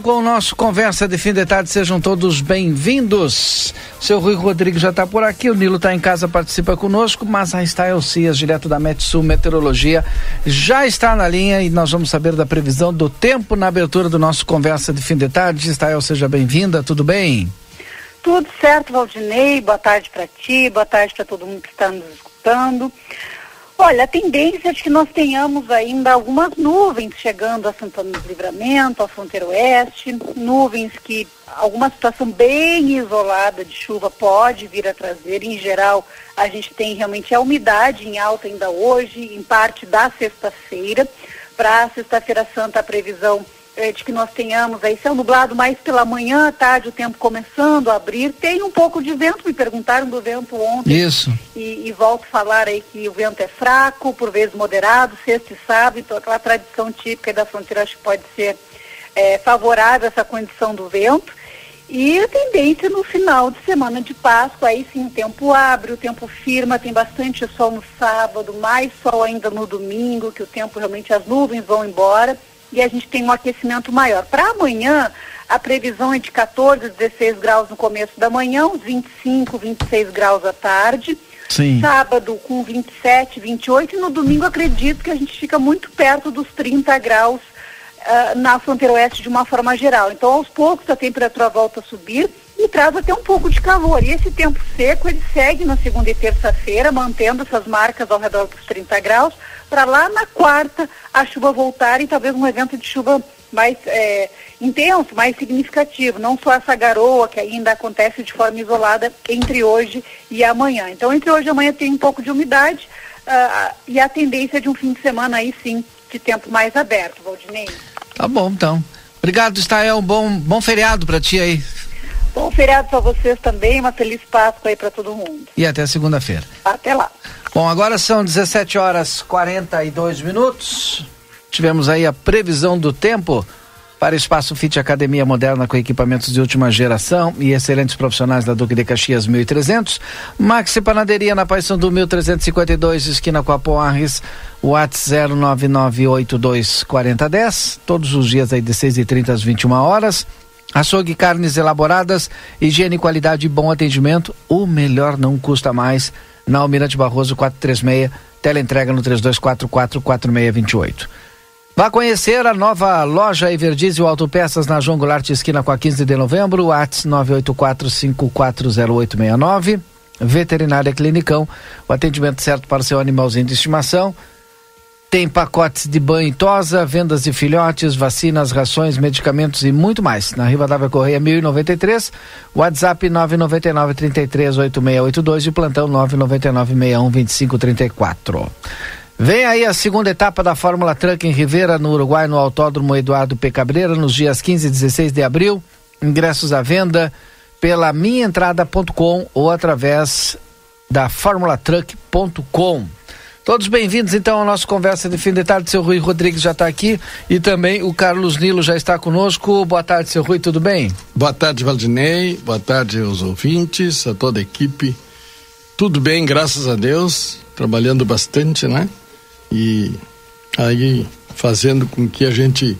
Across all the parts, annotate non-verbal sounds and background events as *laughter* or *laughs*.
Então com o nosso Conversa de Fim de Tarde. Sejam todos bem-vindos. Seu Rui Rodrigues já está por aqui, o Nilo está em casa, participa conosco, mas a Stael Cias, direto da Metsul Meteorologia, já está na linha e nós vamos saber da previsão do tempo na abertura do nosso Conversa de Fim de Tarde. Stael, seja bem-vinda, tudo bem? Tudo certo, Valdinei. Boa tarde para ti, boa tarde para todo mundo que está nos escutando. Olha, a tendência é de que nós tenhamos ainda algumas nuvens chegando a Santana do Livramento, a fronteira oeste, nuvens que alguma situação bem isolada de chuva pode vir a trazer. Em geral, a gente tem realmente a umidade em alta ainda hoje, em parte da sexta-feira. Para sexta-feira santa, a previsão é, de que nós tenhamos aí céu nublado mais pela manhã, tarde, o tempo começando a abrir. Tem um pouco de vento, me perguntaram do vento ontem. Isso. E, e volto a falar aí que o vento é fraco, por vezes moderado, sexta e sábado, então aquela tradição típica da fronteira acho que pode ser é, favorável essa condição do vento. E a tendência no final de semana de Páscoa, aí sim o tempo abre, o tempo firma, tem bastante sol no sábado, mais sol ainda no domingo, que o tempo realmente, as nuvens vão embora e a gente tem um aquecimento maior. Para amanhã, a previsão é de 14, 16 graus no começo da manhã, uns 25, 26 graus à tarde. Sim. Sábado com 27, 28 e no domingo acredito que a gente fica muito perto dos 30 graus uh, na fronteira oeste de uma forma geral. Então, aos poucos a temperatura volta a subir e traz até um pouco de calor. E esse tempo seco ele segue na segunda e terça-feira, mantendo essas marcas ao redor dos 30 graus para lá na quarta a chuva voltar e talvez um evento de chuva mais é, intenso, mais significativo, não só essa garoa que ainda acontece de forma isolada entre hoje e amanhã. Então, entre hoje e amanhã tem um pouco de umidade uh, e a tendência de um fim de semana aí sim de tempo mais aberto, Valdinei. Tá bom, então. Obrigado, Estael. Um bom, bom feriado para ti aí. Bom feriado para vocês também, uma feliz Páscoa aí para todo mundo. E até segunda-feira. Até lá. Bom, agora são 17 horas 42 minutos. Tivemos aí a previsão do tempo para o Espaço Fit Academia Moderna com equipamentos de última geração e excelentes profissionais da Duque de Caxias 1300. Maxi Panaderia na Paissandu 1352, esquina com a Poarres, WhatsApp 099824010. Todos os dias aí de 6h30 às 21 horas. Açougue carnes elaboradas, higiene, qualidade e bom atendimento. O melhor não custa mais na Almirante Barroso 436, teleentrega no 32444628. Vá conhecer a nova loja Everdiesel Autopeças na João Goulart, esquina com a 15 de novembro, WhatsApp 984540869. Veterinária Clinicão, o atendimento certo para seu animalzinho de estimação. Tem pacotes de banho e tosa, vendas de filhotes, vacinas, rações, medicamentos e muito mais. Na Riva Dávia Correia 1093, WhatsApp 999 33 8682 e plantão 999 61 2534. Vem aí a segunda etapa da Fórmula Truck em Rivera, no Uruguai, no Autódromo Eduardo P. Cabreira, nos dias 15 e 16 de abril. Ingressos à venda pela minhaentrada.com ou através da formulatruck.com. Todos bem-vindos então à nossa conversa de fim de tarde. Seu Rui Rodrigues já está aqui e também o Carlos Nilo já está conosco. Boa tarde, seu Rui, tudo bem? Boa tarde, Valdinei. Boa tarde aos ouvintes, a toda a equipe. Tudo bem, graças a Deus. Trabalhando bastante, né? E aí fazendo com que a gente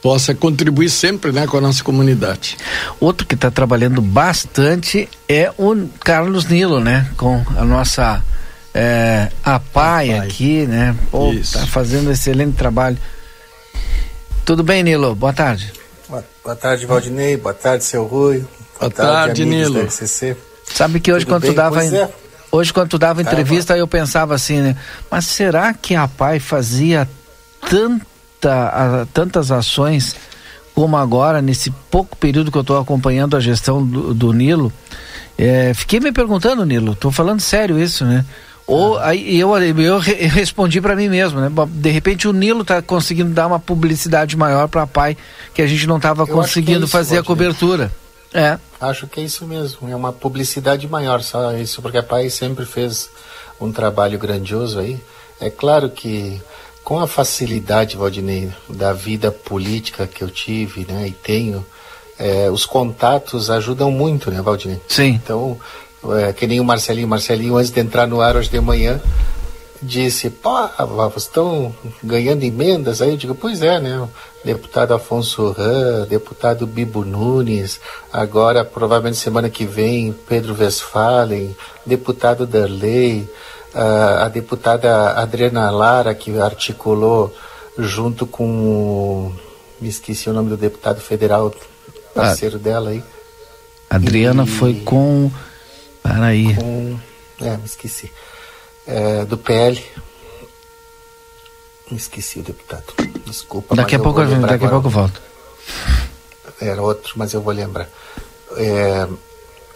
possa contribuir sempre né, com a nossa comunidade. Outro que está trabalhando bastante é o Carlos Nilo, né? Com a nossa é, a PAI aqui, né? Pô, Isso. tá fazendo um excelente trabalho. Tudo bem, Nilo? Boa tarde. Boa, boa tarde, Valdinei. Boa tarde, seu Rui. Boa, boa tarde, Nilo. Sabe que hoje Tudo quando bem? tu dava é. hoje quando tu dava entrevista eu pensava assim, né? Mas será que a PAI fazia tanta a, tantas ações como agora nesse pouco período que eu estou acompanhando a gestão do, do Nilo? É, fiquei me perguntando, Nilo, estou falando sério isso, né? Ou aí eu, eu respondi para mim mesmo, né? De repente o Nilo está conseguindo dar uma publicidade maior para a pai que a gente não estava conseguindo é isso, fazer a cobertura. É. Acho que é isso mesmo, é uma publicidade maior, só isso, porque a pai sempre fez um trabalho grandioso aí. É claro que com a facilidade, Valdinei, da vida política que eu tive, né, e tenho, é, os contatos ajudam muito, né, Valdinei? Sim. Então, é, que nem o Marcelinho. Marcelinho, antes de entrar no ar hoje de manhã, disse: pô, vocês estão ganhando emendas? Aí eu digo: pois é, né? Deputado Afonso Ram, deputado Bibo Nunes, agora, provavelmente semana que vem, Pedro Westphalen, deputado Darley, a, a deputada Adriana Lara, que articulou junto com. Me esqueci o nome do deputado federal, parceiro ah, dela aí. Adriana e, foi com para aí. Com, é, me esqueci. É, do PL. Me esqueci o deputado. Desculpa. Daqui a pouco, daqui a pouco eu volto. Era outro, mas eu vou lembrar. É,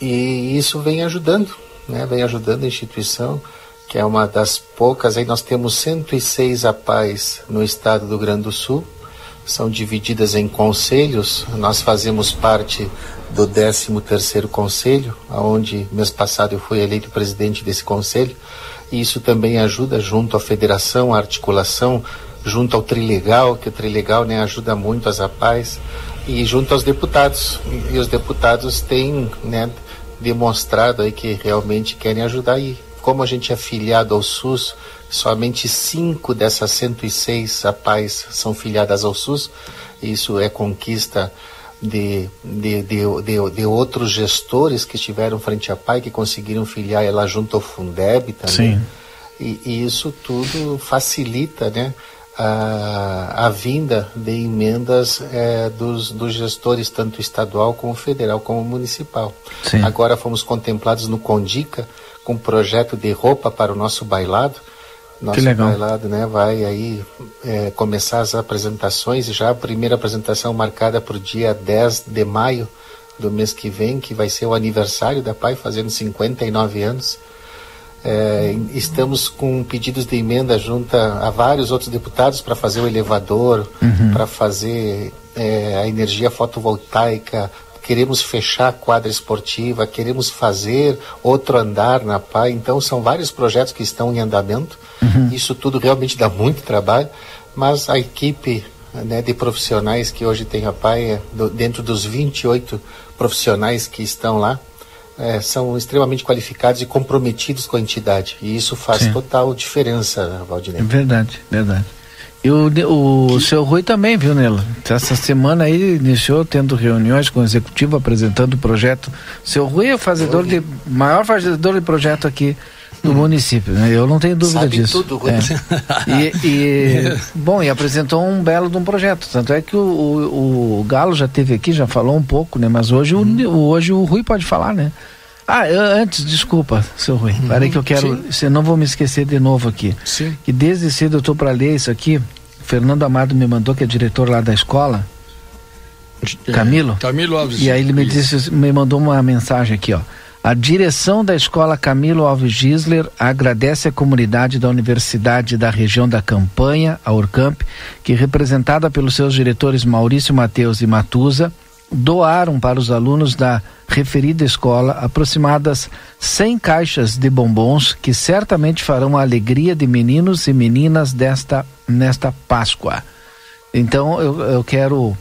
e isso vem ajudando, né? Vem ajudando a instituição, que é uma das poucas. Aí nós temos 106 APAES no estado do Rio Grande do Sul. São divididas em conselhos. Nós fazemos parte do 13º Conselho, onde mês passado eu fui eleito presidente desse conselho, e isso também ajuda junto à federação, à articulação, junto ao Trilegal, que o Trilegal né, ajuda muito as APAES, e junto aos deputados. E os deputados têm né, demonstrado aí que realmente querem ajudar e como a gente é filiado ao SUS, somente cinco dessas 106 APAES são filiadas ao SUS, isso é conquista de, de, de, de, de outros gestores que estiveram frente à PAI, que conseguiram filiar ela junto ao Fundeb também. Sim. E, e isso tudo facilita né, a, a vinda de emendas é, dos, dos gestores, tanto estadual como federal, como municipal. Sim. Agora fomos contemplados no Condica com um projeto de roupa para o nosso bailado nosso bailado, né, vai aí é, começar as apresentações, já a primeira apresentação marcada para o dia 10 de maio do mês que vem, que vai ser o aniversário da PAI, fazendo 59 anos. É, estamos com pedidos de emenda junto a, a vários outros deputados para fazer o elevador, uhum. para fazer é, a energia fotovoltaica, queremos fechar a quadra esportiva, queremos fazer outro andar na PAI. Então, são vários projetos que estão em andamento. Uhum. Isso tudo realmente dá muito trabalho, mas a equipe né, de profissionais que hoje tem a PAI, é do, dentro dos 28 profissionais que estão lá, é, são extremamente qualificados e comprometidos com a entidade. E isso faz Sim. total diferença, Valdinei. Verdade, verdade. E o, o seu Rui também, viu, Nela? Essa semana aí iniciou tendo reuniões com o executivo apresentando o projeto. Seu Rui é o fazedor de maior fazedor de projeto aqui do hum. município, né? Eu não tenho dúvida Sabe disso. Tudo, Rui. É. E, e *laughs* bom, e apresentou um belo de um projeto. Tanto é que o, o, o Galo já teve aqui, já falou um pouco, né? Mas hoje, hum. o, hoje o Rui pode falar, né? Ah, antes, desculpa, seu Rui. Uhum, Parei que eu quero. Sim. não vou me esquecer de novo aqui. Sim. Que desde cedo eu estou para ler isso aqui. Fernando Amado me mandou, que é diretor lá da escola. É, Camilo? Camilo Alves. E aí ele me disse, me mandou uma mensagem aqui, ó. A direção da escola Camilo Alves Gisler agradece a comunidade da Universidade da região da Campanha, a Urcamp, que representada pelos seus diretores Maurício Mateus e Matusa, doaram para os alunos da referida escola aproximadas 100 caixas de bombons que certamente farão a alegria de meninos e meninas desta nesta Páscoa. Então eu, eu quero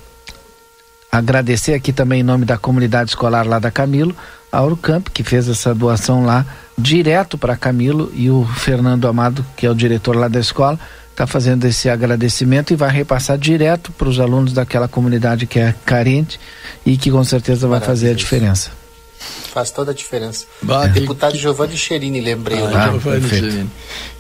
agradecer aqui também em nome da comunidade escolar lá da Camilo, a Urcamp, que fez essa doação lá direto para Camilo e o Fernando Amado, que é o diretor lá da escola, está fazendo esse agradecimento e vai repassar direto para os alunos daquela comunidade que é carente e que com certeza vai fazer a diferença. Faz toda a diferença. Bah, Deputado que... Giovanni Cherini, lembrei. Ah, Giovanni Cherini.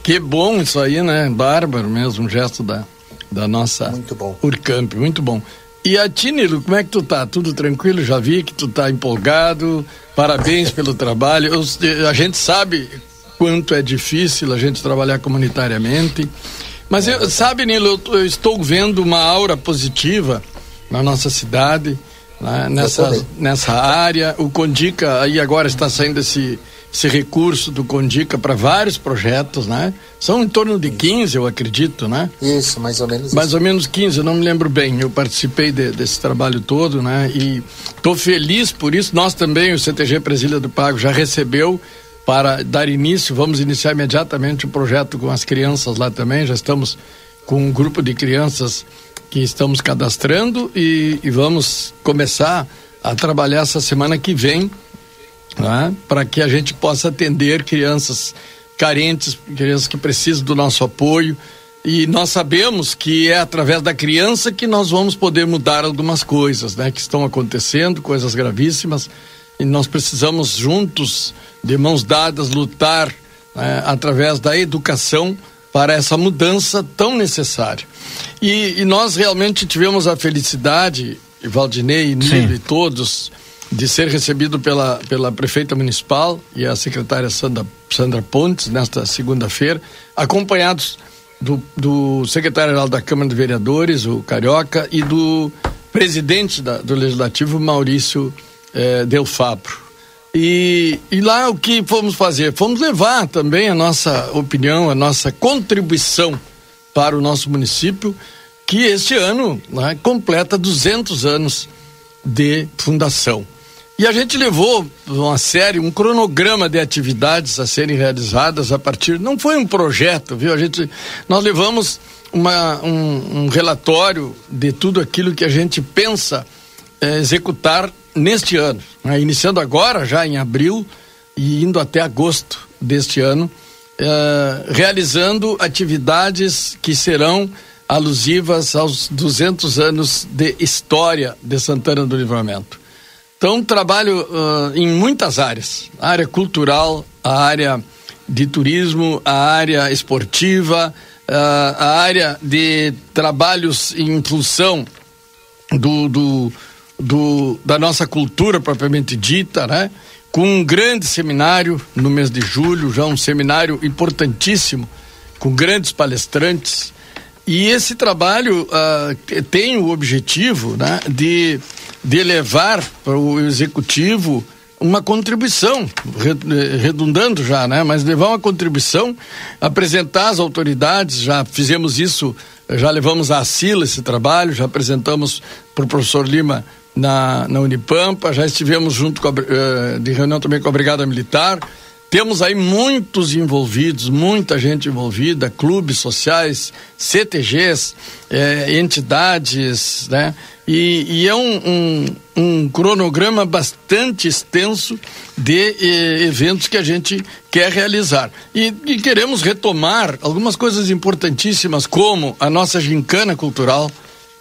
Que bom isso aí, né? Bárbaro mesmo, um gesto da, da nossa muito bom. Urcamp, muito bom. E a Tinilo, como é que tu tá? Tudo tranquilo? Já vi que tu tá empolgado. Parabéns pelo trabalho. Eu, a gente sabe quanto é difícil a gente trabalhar comunitariamente. Mas eu, sabe, Nilo, eu, eu, estou vendo uma aura positiva na nossa cidade, né, nessa, nessa área. O Condica aí agora está saindo esse, esse recurso do Condica para vários projetos, né? São em torno de 15, eu acredito, né? Isso, mais ou menos Mais isso. ou menos 15, eu não me lembro bem. Eu participei de, desse trabalho todo, né? E estou feliz por isso. Nós também, o CTG Presília do Pago, já recebeu para dar início, vamos iniciar imediatamente o projeto com as crianças lá também. Já estamos com um grupo de crianças que estamos cadastrando e, e vamos começar a trabalhar essa semana que vem né, para que a gente possa atender crianças carentes, crianças que precisam do nosso apoio. E nós sabemos que é através da criança que nós vamos poder mudar algumas coisas, né, que estão acontecendo, coisas gravíssimas e nós precisamos juntos, de mãos dadas, lutar né, através da educação para essa mudança tão necessária. E, e nós realmente tivemos a felicidade, Valdinei, Nilo e todos, de ser recebido pela, pela prefeita municipal e a secretária Sandra, Sandra Pontes nesta segunda-feira, acompanhados do, do secretário-geral da Câmara de Vereadores, o Carioca, e do presidente da, do Legislativo, Maurício é, Del Fabro. E, e lá o que fomos fazer? Fomos levar também a nossa opinião, a nossa contribuição para o nosso município, que este ano né, completa 200 anos de fundação. E a gente levou uma série, um cronograma de atividades a serem realizadas a partir. Não foi um projeto, viu? A gente, nós levamos uma, um, um relatório de tudo aquilo que a gente pensa é, executar neste ano, né? iniciando agora, já em abril e indo até agosto deste ano, é, realizando atividades que serão alusivas aos 200 anos de história de Santana do Livramento. Então, trabalho uh, em muitas áreas: a área cultural, a área de turismo, a área esportiva, uh, a área de trabalhos em função do, do do, da nossa cultura propriamente dita, né? Com um grande seminário no mês de julho, já um seminário importantíssimo, com grandes palestrantes. E esse trabalho uh, tem o objetivo né, de, de levar para o executivo uma contribuição, redundando já, né? Mas levar uma contribuição, apresentar às autoridades, já fizemos isso, já levamos à Sila esse trabalho, já apresentamos para o professor Lima na, na Unipampa, já estivemos junto com a, uh, de reunião também com a Brigada Militar. Temos aí muitos envolvidos, muita gente envolvida, clubes sociais, CTGs, eh, entidades, né? E, e é um, um, um, cronograma bastante extenso de eh, eventos que a gente quer realizar. E, e queremos retomar algumas coisas importantíssimas, como a nossa gincana cultural,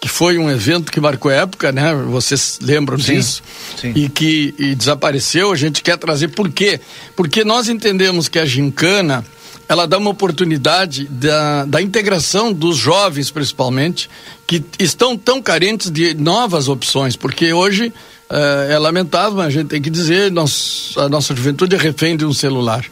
que foi um evento que marcou época, né? Vocês lembram sim, disso? Sim. E que e desapareceu. A gente quer trazer por quê? Porque nós entendemos que a gincana ela dá uma oportunidade da, da integração dos jovens, principalmente, que estão tão carentes de novas opções, porque hoje é, é lamentável, mas a gente tem que dizer, nós, a nossa juventude é refém de um celular.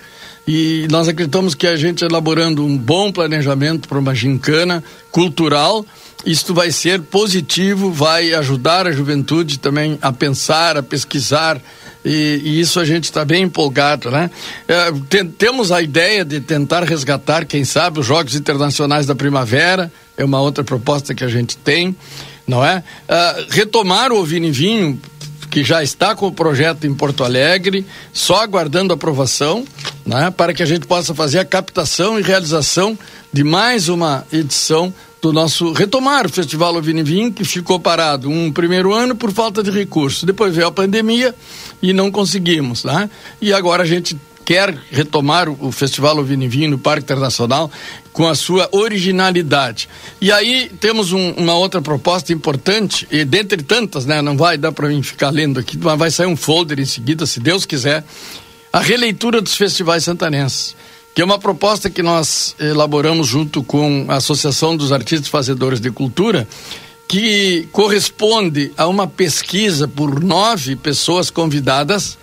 E nós acreditamos que a gente elaborando um bom planejamento para uma gincana cultural, isto vai ser positivo, vai ajudar a juventude também a pensar, a pesquisar, e, e isso a gente está bem empolgado, né? É, tem, temos a ideia de tentar resgatar, quem sabe, os Jogos Internacionais da Primavera, é uma outra proposta que a gente tem, não é? é retomar o Vini Vinho, que já está com o projeto em Porto Alegre, só aguardando aprovação, né, para que a gente possa fazer a captação e realização de mais uma edição do nosso retomar o Festival Ovinivim, que ficou parado um primeiro ano por falta de recursos. Depois veio a pandemia e não conseguimos, né? E agora a gente quer retomar o, Festival Ovinivim no Parque Internacional com a sua originalidade. E aí temos um, uma outra proposta importante, e dentre tantas, né? Não vai dar para mim ficar lendo aqui, mas vai sair um folder em seguida, se Deus quiser, a releitura dos festivais santanenses que é uma proposta que nós elaboramos junto com a Associação dos Artistas Fazedores de Cultura, que corresponde a uma pesquisa por nove pessoas convidadas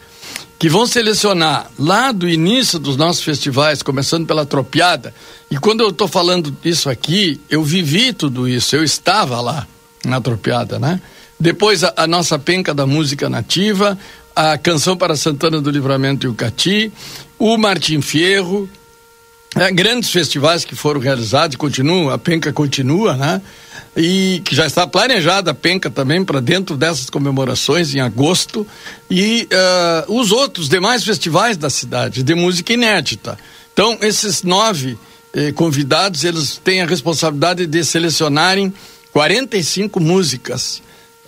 que vão selecionar lá do início dos nossos festivais, começando pela Tropiada. E quando eu estou falando isso aqui, eu vivi tudo isso, eu estava lá na Tropiada, né? Depois a, a nossa penca da música nativa, a canção para Santana do Livramento e o Cati, o Martim Fierro, é, grandes festivais que foram realizados, continuam, a Penca continua, né? E que já está planejada a Penca também para dentro dessas comemorações em agosto e uh, os outros demais festivais da cidade de música inédita. Então, esses nove eh, convidados, eles têm a responsabilidade de selecionarem 45 músicas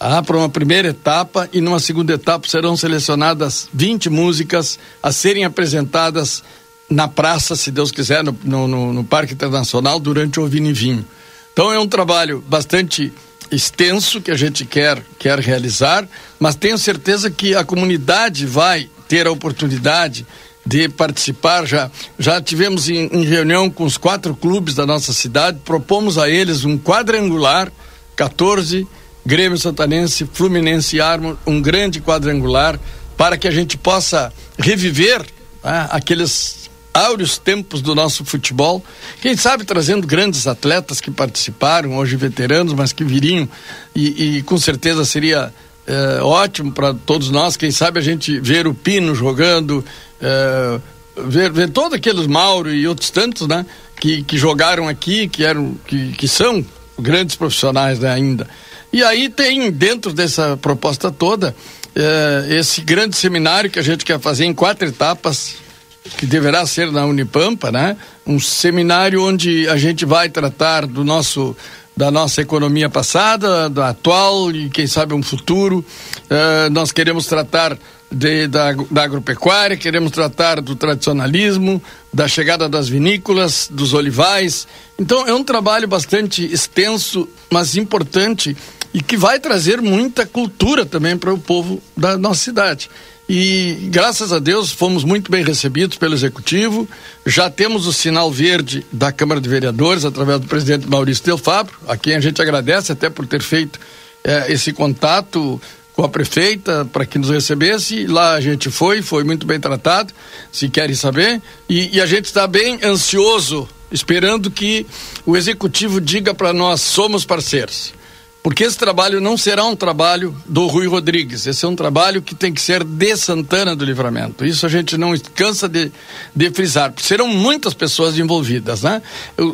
ah, para uma primeira etapa e numa segunda etapa serão selecionadas 20 músicas a serem apresentadas na praça, se Deus quiser, no, no, no Parque Internacional durante o Vinivinho. Então é um trabalho bastante extenso que a gente quer, quer realizar, mas tenho certeza que a comunidade vai ter a oportunidade de participar. Já, já tivemos em, em reunião com os quatro clubes da nossa cidade, propomos a eles um quadrangular, 14, Grêmio Santanense, Fluminense e Armo, um grande quadrangular, para que a gente possa reviver né, aqueles áureos tempos do nosso futebol. Quem sabe trazendo grandes atletas que participaram, hoje veteranos, mas que viriam e, e com certeza seria é, ótimo para todos nós. Quem sabe a gente ver o Pino jogando, é, ver, ver todos aqueles Mauro e outros tantos, né? Que, que jogaram aqui, que eram, que, que são grandes profissionais né, ainda. E aí tem dentro dessa proposta toda é, esse grande seminário que a gente quer fazer em quatro etapas que deverá ser na Unipampa, né? Um seminário onde a gente vai tratar do nosso da nossa economia passada, da atual e quem sabe um futuro. Uh, nós queremos tratar de, da, da agropecuária, queremos tratar do tradicionalismo, da chegada das vinícolas, dos olivais. Então é um trabalho bastante extenso, mas importante e que vai trazer muita cultura também para o povo da nossa cidade. E graças a Deus fomos muito bem recebidos pelo executivo. Já temos o sinal verde da Câmara de Vereadores através do presidente Maurício Del Fabro, a quem a gente agradece até por ter feito eh, esse contato com a prefeita para que nos recebesse. Lá a gente foi, foi muito bem tratado, se querem saber. E, e a gente está bem ansioso, esperando que o executivo diga para nós: somos parceiros. Porque esse trabalho não será um trabalho do Rui Rodrigues, esse é um trabalho que tem que ser de Santana do Livramento. Isso a gente não cansa de, de frisar. Serão muitas pessoas envolvidas, né?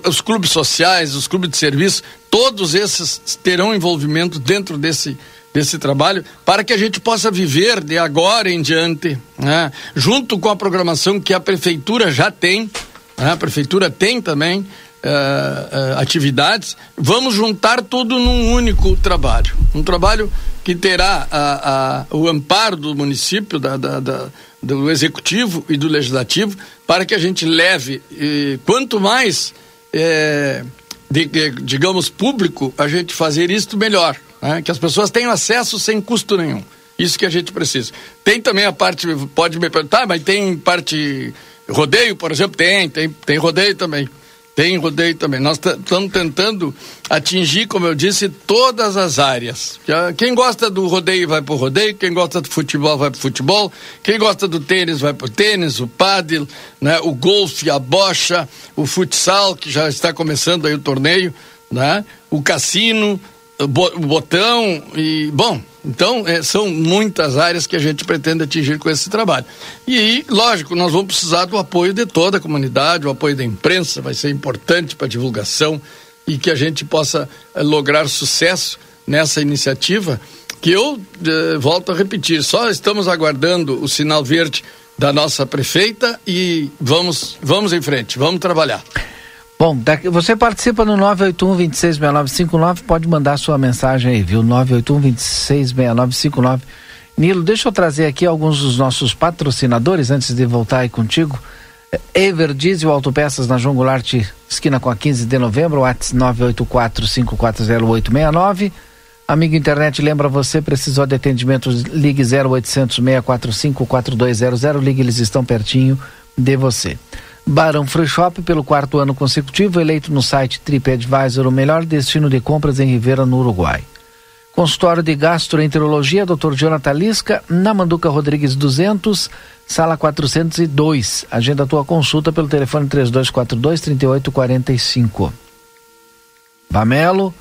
Os clubes sociais, os clubes de serviço, todos esses terão envolvimento dentro desse, desse trabalho para que a gente possa viver de agora em diante, né? junto com a programação que a prefeitura já tem, né? a prefeitura tem também uh, atividades, vamos juntar tudo num único trabalho. Um trabalho que terá a, a, o amparo do município, da, da, da, do executivo e do legislativo, para que a gente leve, eh, quanto mais, eh, de, de, digamos, público, a gente fazer isto melhor. Né? Que as pessoas tenham acesso sem custo nenhum. Isso que a gente precisa. Tem também a parte, pode me perguntar, mas tem parte rodeio, por exemplo? Tem, tem, tem rodeio também. Tem rodeio também. Nós estamos tentando atingir, como eu disse, todas as áreas. Quem gosta do rodeio vai para o rodeio, quem gosta do futebol vai para o futebol, quem gosta do tênis vai para o tênis, o pádel, né, o golfe, a bocha, o futsal, que já está começando aí o torneio, né, o cassino, botão e, bom, então, é, são muitas áreas que a gente pretende atingir com esse trabalho. E lógico, nós vamos precisar do apoio de toda a comunidade, o apoio da imprensa vai ser importante para divulgação e que a gente possa é, lograr sucesso nessa iniciativa, que eu é, volto a repetir, só estamos aguardando o sinal verde da nossa prefeita e vamos, vamos em frente, vamos trabalhar. Bom, daqui, você participa no 981-266959, pode mandar sua mensagem aí, viu? 981-266959. Nilo, deixa eu trazer aqui alguns dos nossos patrocinadores antes de voltar aí contigo. Ever Diesel Autopeças na João Goulart, esquina com a 15 de novembro, WhatsApp 984-540-869. Amigo internet, lembra você, precisou de atendimento, ligue 0800 645 4200, ligue, eles estão pertinho de você. Barão Free Shop, pelo quarto ano consecutivo, eleito no site TripAdvisor o melhor destino de compras em Rivera, no Uruguai. Consultório de Gastroenterologia, Dr. Jonathan Lisca, na Manduca Rodrigues 200, sala 402. Agenda tua consulta pelo telefone 3242-3845. Bamelo,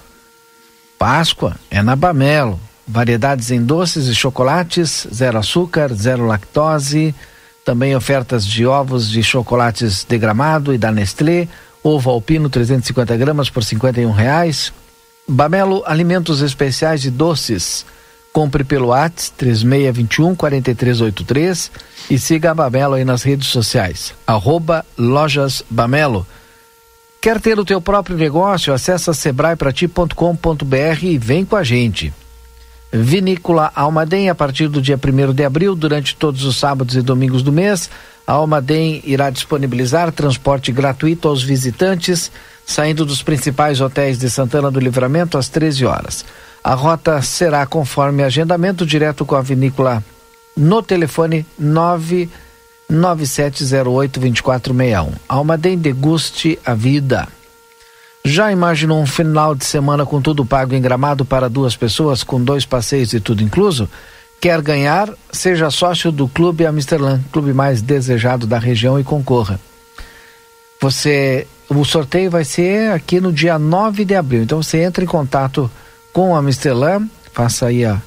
Páscoa, é na Bamelo. Variedades em doces e chocolates, zero açúcar, zero lactose também ofertas de ovos de chocolates de gramado e da Nestlé, ovo alpino 350 gramas por 51 reais. Bamelo Alimentos Especiais de Doces. Compre pelo ATS 3621 4383 e siga a Bamelo aí nas redes sociais. Arroba Lojas Bamelo. Quer ter o teu próprio negócio? Acesse sebraeprati.com.br e vem com a gente. Vinícola Almaden, a partir do dia 1 de abril, durante todos os sábados e domingos do mês, a Almaden irá disponibilizar transporte gratuito aos visitantes, saindo dos principais hotéis de Santana do Livramento às 13 horas. A rota será conforme agendamento direto com a vinícola no telefone 997082461. Almaden deguste a vida. Já imaginou um final de semana com tudo pago em gramado para duas pessoas, com dois passeios e tudo incluso? Quer ganhar? Seja sócio do Clube Amsterdã, clube mais desejado da região e concorra. Você, o sorteio vai ser aqui no dia 9 de abril. Então você entra em contato com a Amsterdã, faça aí a,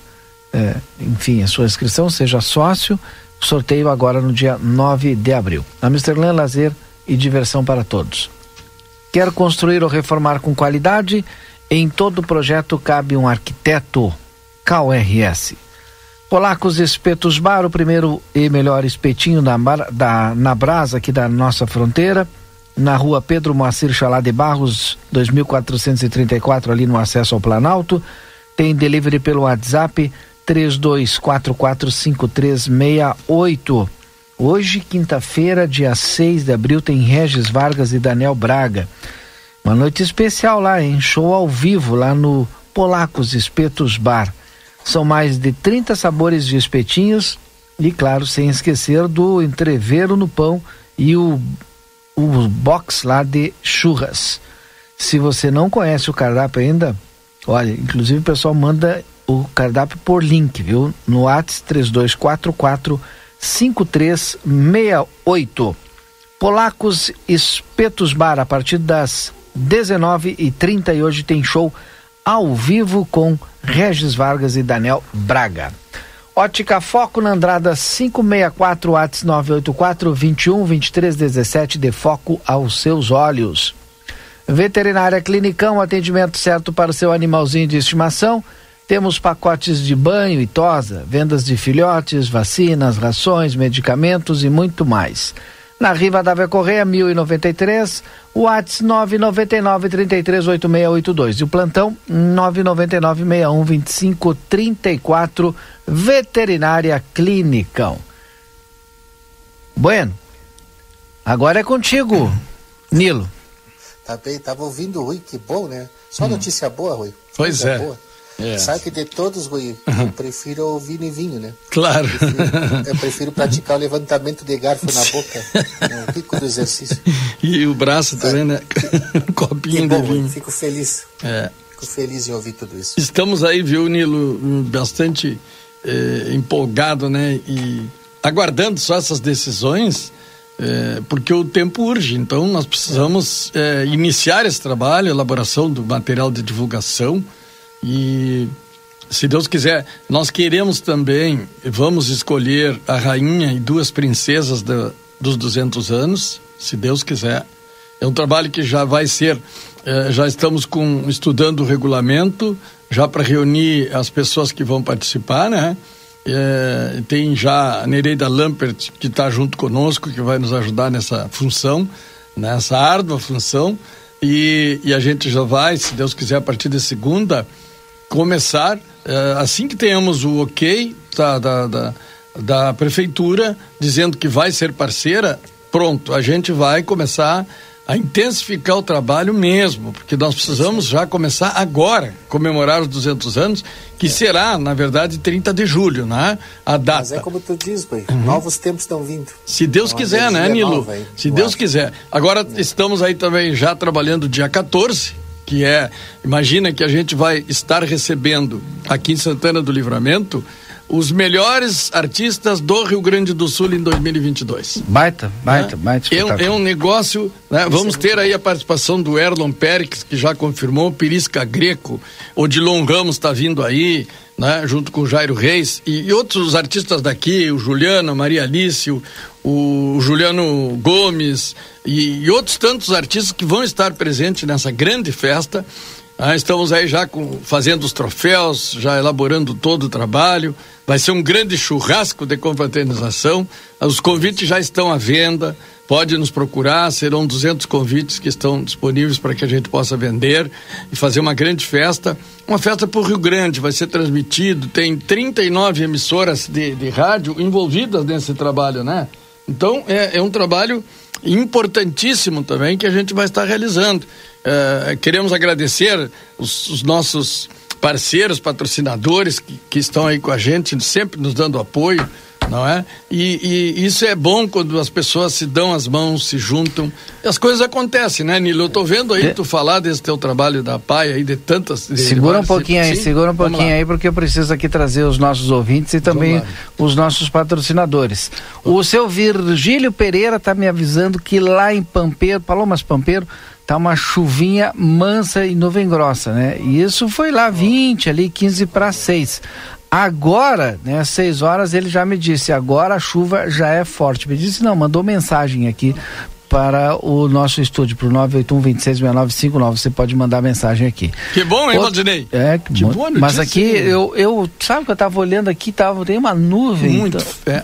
é, enfim, a sua inscrição, seja sócio. Sorteio agora no dia 9 de abril. Amsterdã Lazer e diversão para todos. Quer construir ou reformar com qualidade? Em todo projeto cabe um arquiteto. KRS. Polacos Espetos Bar, o primeiro e melhor espetinho na, da, na brasa aqui da nossa fronteira, na rua Pedro Moacir Chalá de Barros, 2434, ali no acesso ao Planalto. Tem delivery pelo WhatsApp 32445368. Hoje, quinta-feira, dia 6 de abril, tem Regis Vargas e Daniel Braga. Uma noite especial lá, em show ao vivo, lá no Polacos Espetos Bar. São mais de 30 sabores de espetinhos e, claro, sem esquecer do entreveiro no pão e o, o box lá de churras. Se você não conhece o cardápio ainda, olha, inclusive o pessoal manda o cardápio por link, viu? No ATS 3244 5368. Polacos Espetos Bar, a partir das 19h30 e hoje tem show ao vivo com Regis Vargas e Daniel Braga. Ótica Foco na Andrada 564 ATS 984 21 23 17 de foco aos seus olhos. Veterinária Clinicão, atendimento certo para o seu animalzinho de estimação. Temos pacotes de banho e tosa, vendas de filhotes, vacinas, rações, medicamentos e muito mais. Na Riva da Correia, 1093, o ATS 999 338682 e o plantão 999 61 25 34 Veterinária Clínicão. Bueno, agora é contigo, *laughs* Nilo. Tá bem, tava ouvindo o Rui, que bom, né? Só hum. notícia boa, Rui. Pois é. Boa. É. Sabe que de todos, Rui, uhum. eu prefiro o vinho e vinho, né? Claro. Eu prefiro, eu prefiro praticar o levantamento de garfo na boca, né? o pico do exercício. E o braço também, né? um *laughs* copinho bom, de vinho. Fico feliz. É. Fico feliz em ouvir tudo isso. Estamos aí, viu, Nilo, bastante eh, empolgado, né? E aguardando só essas decisões, eh, porque o tempo urge. Então, nós precisamos eh, iniciar esse trabalho, elaboração do material de divulgação e se Deus quiser, nós queremos também, vamos escolher a rainha e duas princesas da, dos 200 anos, se Deus quiser. É um trabalho que já vai ser, eh, já estamos com, estudando o regulamento, já para reunir as pessoas que vão participar, né? É, tem já a Nereida Lampert, que está junto conosco, que vai nos ajudar nessa função, nessa árdua função. E, e a gente já vai, se Deus quiser, a partir de segunda, começar, é, assim que tenhamos o ok da, da, da, da prefeitura, dizendo que vai ser parceira, pronto, a gente vai começar a intensificar o trabalho mesmo, porque nós precisamos já começar agora, comemorar os 200 anos, que é. será, na verdade, 30 de julho, né? A data. Mas é como tu diz, pai, uhum. novos tempos estão vindo. Se Deus quiser, né, Nilo? Aí, Se Deus acho. quiser. Agora é. estamos aí também já trabalhando dia 14, que é, imagina que a gente vai estar recebendo aqui em Santana do Livramento os melhores artistas do Rio Grande do Sul em 2022. Baita, baita, né? baita. É, um, é um negócio, né? Vamos ter aí a participação do Erlon Perix, que já confirmou, Pirisca Greco, Odilon Ramos está vindo aí, né? Junto com o Jairo Reis e, e outros artistas daqui, o Juliano, a Maria Alice, o, o Juliano Gomes e, e outros tantos artistas que vão estar presentes nessa grande festa. Ah, estamos aí já com, fazendo os troféus, já elaborando todo o trabalho. Vai ser um grande churrasco de confraternização. Os convites já estão à venda. Pode nos procurar, serão 200 convites que estão disponíveis para que a gente possa vender e fazer uma grande festa. Uma festa para o Rio Grande, vai ser transmitido. Tem 39 emissoras de, de rádio envolvidas nesse trabalho, né? Então, é, é um trabalho importantíssimo também que a gente vai estar realizando. Uh, queremos agradecer os, os, nossos parceiros, patrocinadores que, que estão aí com a gente, sempre nos dando apoio não é? E, e, isso é bom quando as pessoas se dão as mãos, se juntam. E as coisas acontecem, né, Nilo? Eu tô vendo aí tu falar desse teu trabalho da PAI aí, de tantas. De segura um pouquinho aí, Sim? segura um pouquinho aí, porque eu preciso aqui trazer os nossos ouvintes e também os nossos patrocinadores. O seu Virgílio Pereira tá me avisando que lá em Pampeiro, Palomas Pampeiro, tá uma chuvinha mansa e nuvem grossa, né? E isso foi lá 20 ali, 15 para 6. Agora, né, às 6 horas, ele já me disse, agora a chuva já é forte. Me disse, não, mandou mensagem aqui para o nosso estúdio, para o 981-266959. Você pode mandar mensagem aqui. Que bom, hein, Valdinei? É, que, que bom. Notícia, Mas aqui, eu, eu, sabe que eu estava olhando aqui, tava, tem uma nuvem. Muito. Então, é.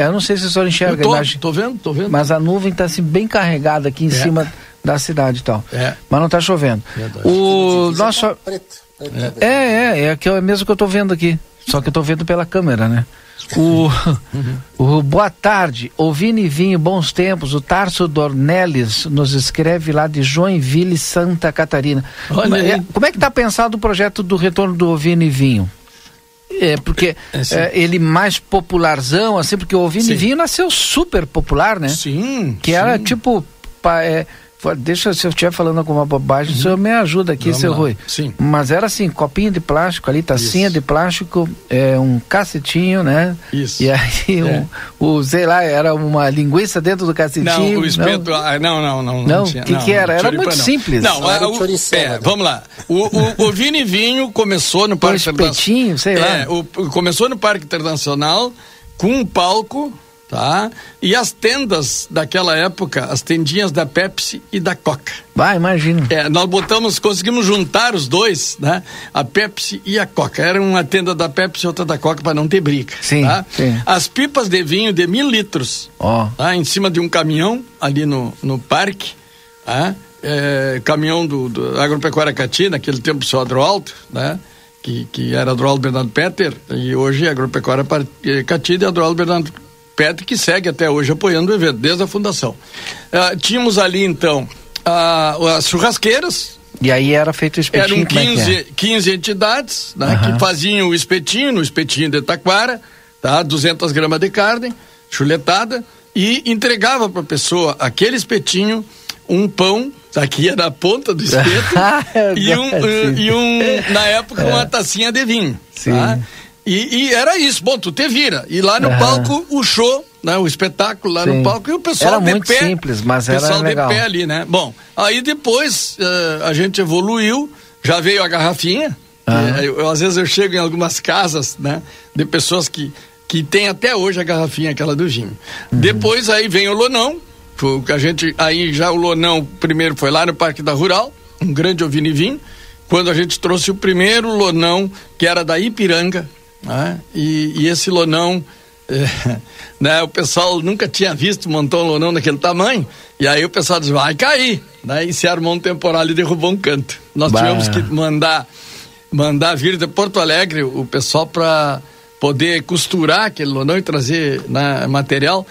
é. Eu não sei se o senhor enxerga tô, a imagem. Tô vendo, tô vendo. Mas a nuvem está assim, bem carregada aqui em é. cima da cidade e tal. É. Mas não está chovendo. Verdade. O nosso... Preto, preto, é, é, é, é, que é mesmo que eu estou vendo aqui. Só que eu tô vendo pela câmera, né? O, *laughs* o Boa tarde, Ouvine Vinho, bons tempos. O Tarso Dornelles nos escreve lá de Joinville, Santa Catarina. Olha é. Como é que está pensado o projeto do retorno do Ovine Vinho? É, porque é, é, ele mais popularzão, assim, porque o Ovine Vinho nasceu super popular, né? Sim. Que sim. era tipo. É, Deixa, se eu estiver falando alguma bobagem, uhum. o senhor me ajuda aqui, Vamos seu lá. Rui. Sim. Mas era assim, copinho de plástico ali, tacinha Isso. de plástico, é, um cacetinho, né? Isso. E aí, é. um, o, sei lá, era uma linguiça dentro do cacetinho. Não, o espeto, não, ah, não, não. Não, não, o que, que era? Era muito não. simples. Não, era o, é, vamos lá. O, o, o Vini Vinho começou no Parque Internacional. sei lá. É, o, começou no Parque Internacional com um palco tá? E as tendas daquela época, as tendinhas da Pepsi e da Coca. Vai, imagina. É, nós botamos, conseguimos juntar os dois, né? A Pepsi e a Coca. Era uma tenda da Pepsi e outra da Coca para não ter briga. Sim, tá? sim. As pipas de vinho de mil litros, oh. tá? em cima de um caminhão ali no, no parque, tá? É, caminhão do, do Agropecuária Cati, naquele tempo só Adroaldo, né? Que, que era Adroaldo Bernardo Peter, e hoje é Agropecuária Cati de Adroaldo Bernardo Que segue até hoje apoiando o evento, desde a fundação. Uh, tínhamos ali, então, uh, as churrasqueiras, E aí era feito o espetinho? Eram 15, é 15 é? entidades né, uhum. que faziam o espetinho, no espetinho de Taquara, tá? 200 gramas de carne, chuletada, e entregava para a pessoa aquele espetinho, um pão, aqui era a ponta do *laughs* espeto, e, um, e um, na época, uma tacinha de vinho. Sim. Tá? E, e, era isso, bom, tu te vira. E lá no uhum. palco, o show, né, o espetáculo lá Sim. no palco, e o pessoal era de muito pé. simples, mas era pessoal legal. de pé ali, né? Bom, aí depois uh, a gente evoluiu, já veio a garrafinha. Uhum. Eu, eu, às vezes eu chego em algumas casas, né, de pessoas que, que tem até hoje a garrafinha, aquela do vinho. Uhum. Depois aí vem o Lonão, a gente, aí já o Lonão primeiro foi lá no Parque da Rural, um grande vinho quando a gente trouxe o primeiro Lonão, que era da Ipiranga, né? E, e, esse lonão, é, *laughs* né? O pessoal nunca tinha visto montar um lonão daquele tamanho. E aí o pessoal diz, vai cair. Daí né? se armou um temporal e derrubou um canto. Nós bah. tivemos que mandar, mandar vir de Porto Alegre o pessoal para poder costurar aquele lonão e trazer né, material.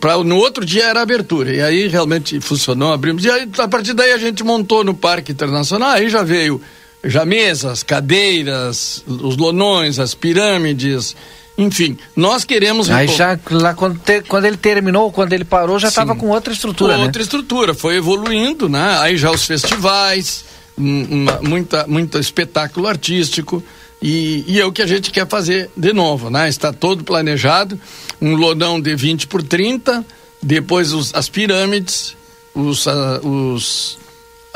Pra, no outro dia era abertura. E aí realmente funcionou, abrimos. E aí, a partir daí a gente montou no Parque Internacional. Aí já veio já mesas, cadeiras, os lonões, as pirâmides, enfim, nós queremos. Aí já lá quando, te, quando ele terminou, quando ele parou, já estava com outra estrutura. Com né? outra estrutura, foi evoluindo, né? Aí já os festivais, uma, muita, muito espetáculo artístico. E, e, é o que a gente quer fazer de novo, né? Está todo planejado, um lodão de 20 por 30, depois os, as pirâmides, os, uh, os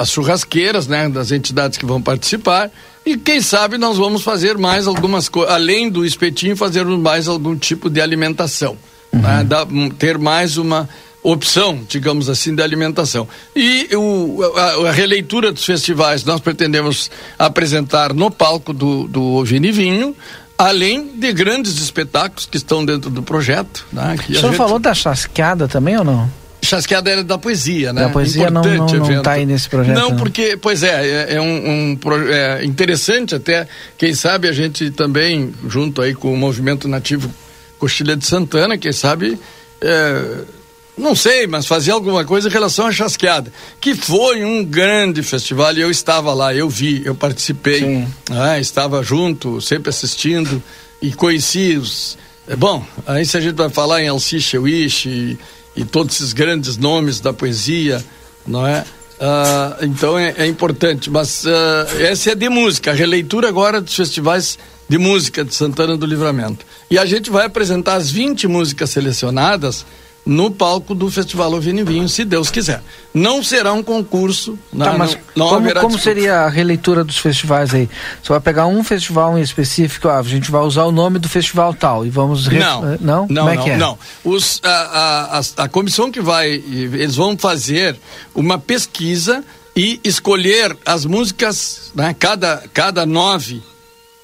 as churrasqueiras, né, das entidades que vão participar. E quem sabe nós vamos fazer mais algumas coisas, além do espetinho, fazer mais algum tipo de alimentação. Uhum. Né, da, ter mais uma opção, digamos assim, de alimentação. E o, a, a, releitura dos festivais nós pretendemos apresentar no palco do, do Vini Vinho, além de grandes espetáculos que estão dentro do projeto. Né, o senhor gente... falou da chasqueada também ou não? Chasqueada era da poesia, né? Da poesia não, não, não tá aí nesse projeto. Não, não. porque, pois é, é, é um, um é interessante até, quem sabe a gente também, junto aí com o movimento nativo Coxilha de Santana, quem sabe, é, não sei, mas fazer alguma coisa em relação à Chasqueada, que foi um grande festival e eu estava lá, eu vi, eu participei, né? estava junto, sempre assistindo e conheci os... É, bom, aí se a gente vai falar em Alciche Wish e todos esses grandes nomes da poesia, não é? Uh, então é, é, importante, mas uh, essa é de música, a releitura agora dos festivais de música de Santana do Livramento. E a gente vai apresentar as 20 músicas selecionadas no palco do Festival Ovini Vinho, se Deus quiser. Não será um concurso, tá, não, mas não, não como, como seria a releitura dos festivais aí? Você vai pegar um festival em específico, ah, a gente vai usar o nome do festival tal e vamos... Não, eh, não, não, como é não, que é? não. Os, a, a, a comissão que vai, eles vão fazer uma pesquisa e escolher as músicas, né, cada, cada nove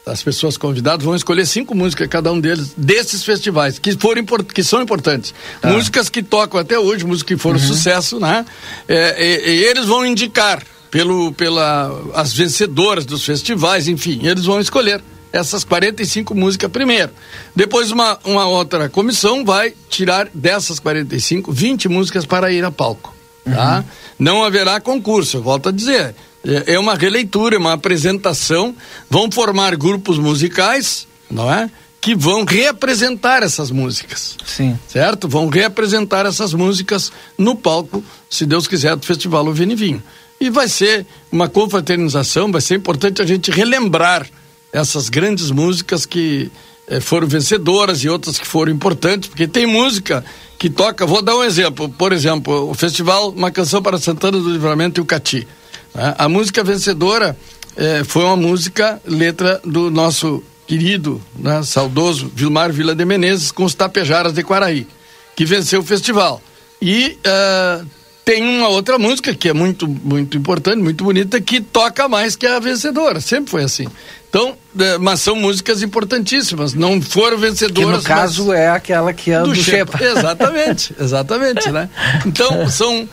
as pessoas convidadas vão escolher cinco músicas cada um deles desses festivais que foram que são importantes ah. músicas que tocam até hoje músicas que foram uhum. sucesso né é, e, e, eles vão indicar pelo pela as vencedoras dos festivais enfim eles vão escolher essas 45 músicas primeiro depois uma uma outra comissão vai tirar dessas 45 20 músicas para ir a palco tá uhum. não haverá concurso volto a dizer é, é uma releitura, é uma apresentação. Vão formar grupos musicais, não é? Que vão reapresentar essas músicas. Sim. Certo? Vão reapresentar essas músicas no palco, se Deus quiser, do Festival O Vinho. E vai ser uma confraternização, vai ser importante a gente relembrar essas grandes músicas que eh, foram vencedoras e outras que foram importantes, porque tem música que toca. Vou dar um exemplo. Por exemplo, o festival Uma Canção para Santana do Livramento e o Cati. A música vencedora é, foi uma música, letra do nosso querido, né, saudoso Vilmar Vila de Menezes, com os Tapejaras de Quaraí, que venceu o festival. E uh, tem uma outra música que é muito, muito importante, muito bonita, que toca mais que a vencedora. Sempre foi assim. Então, é, mas são músicas importantíssimas. Não foram vencedoras. Que no caso é aquela que é do, do Shepa. *laughs* Exatamente, exatamente, né? Então, *laughs* são. Uh,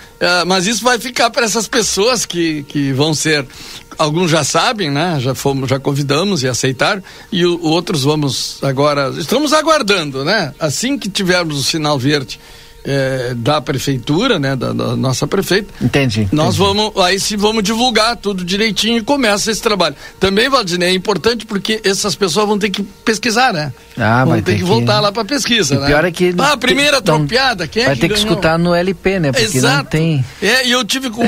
mas isso vai ficar para essas pessoas que, que vão ser. Alguns já sabem, né? Já fomos, já convidamos e aceitaram. E o, outros vamos agora. Estamos aguardando, né? Assim que tivermos o sinal verde é, da prefeitura, né, da, da, nossa prefeita. Entendi. Nós entendi. vamos, aí sim vamos divulgar tudo direitinho e começa esse trabalho. Também, Valdinei, é importante porque essas pessoas vão ter que pesquisar, né? Ah, vão ter que, voltar lá para pesquisa, o né? Pior é que ah, a primeira tem, tropeada, quem é vai que ter que ganhou? escutar no LP, né? Porque Exato. não tem. É, e eu tive com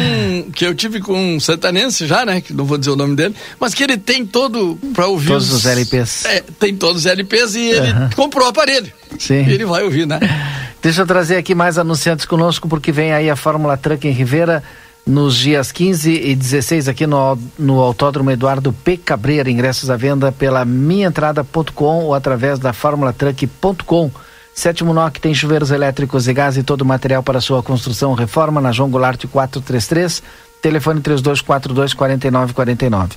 que eu tive com um santanense já, né, que não vou dizer o nome dele, mas que ele tem todo para ouvir todos os, os LPs. É, tem todos os LPs e ele uhum. comprou o aparelho. Sim. E ele vai ouvir, né? *laughs* Deixa eu trazer aqui mais anunciantes conosco, porque vem aí a Fórmula Truck em Ribeira nos dias 15 e 16 aqui no, no Autódromo Eduardo P. Cabreira. Ingressos à venda pela minhaentrada.com ou através da formulatruck.com. Sétimo NOC tem chuveiros elétricos e gás e todo o material para sua construção reforma na João Goulart 433, telefone 3242 4949.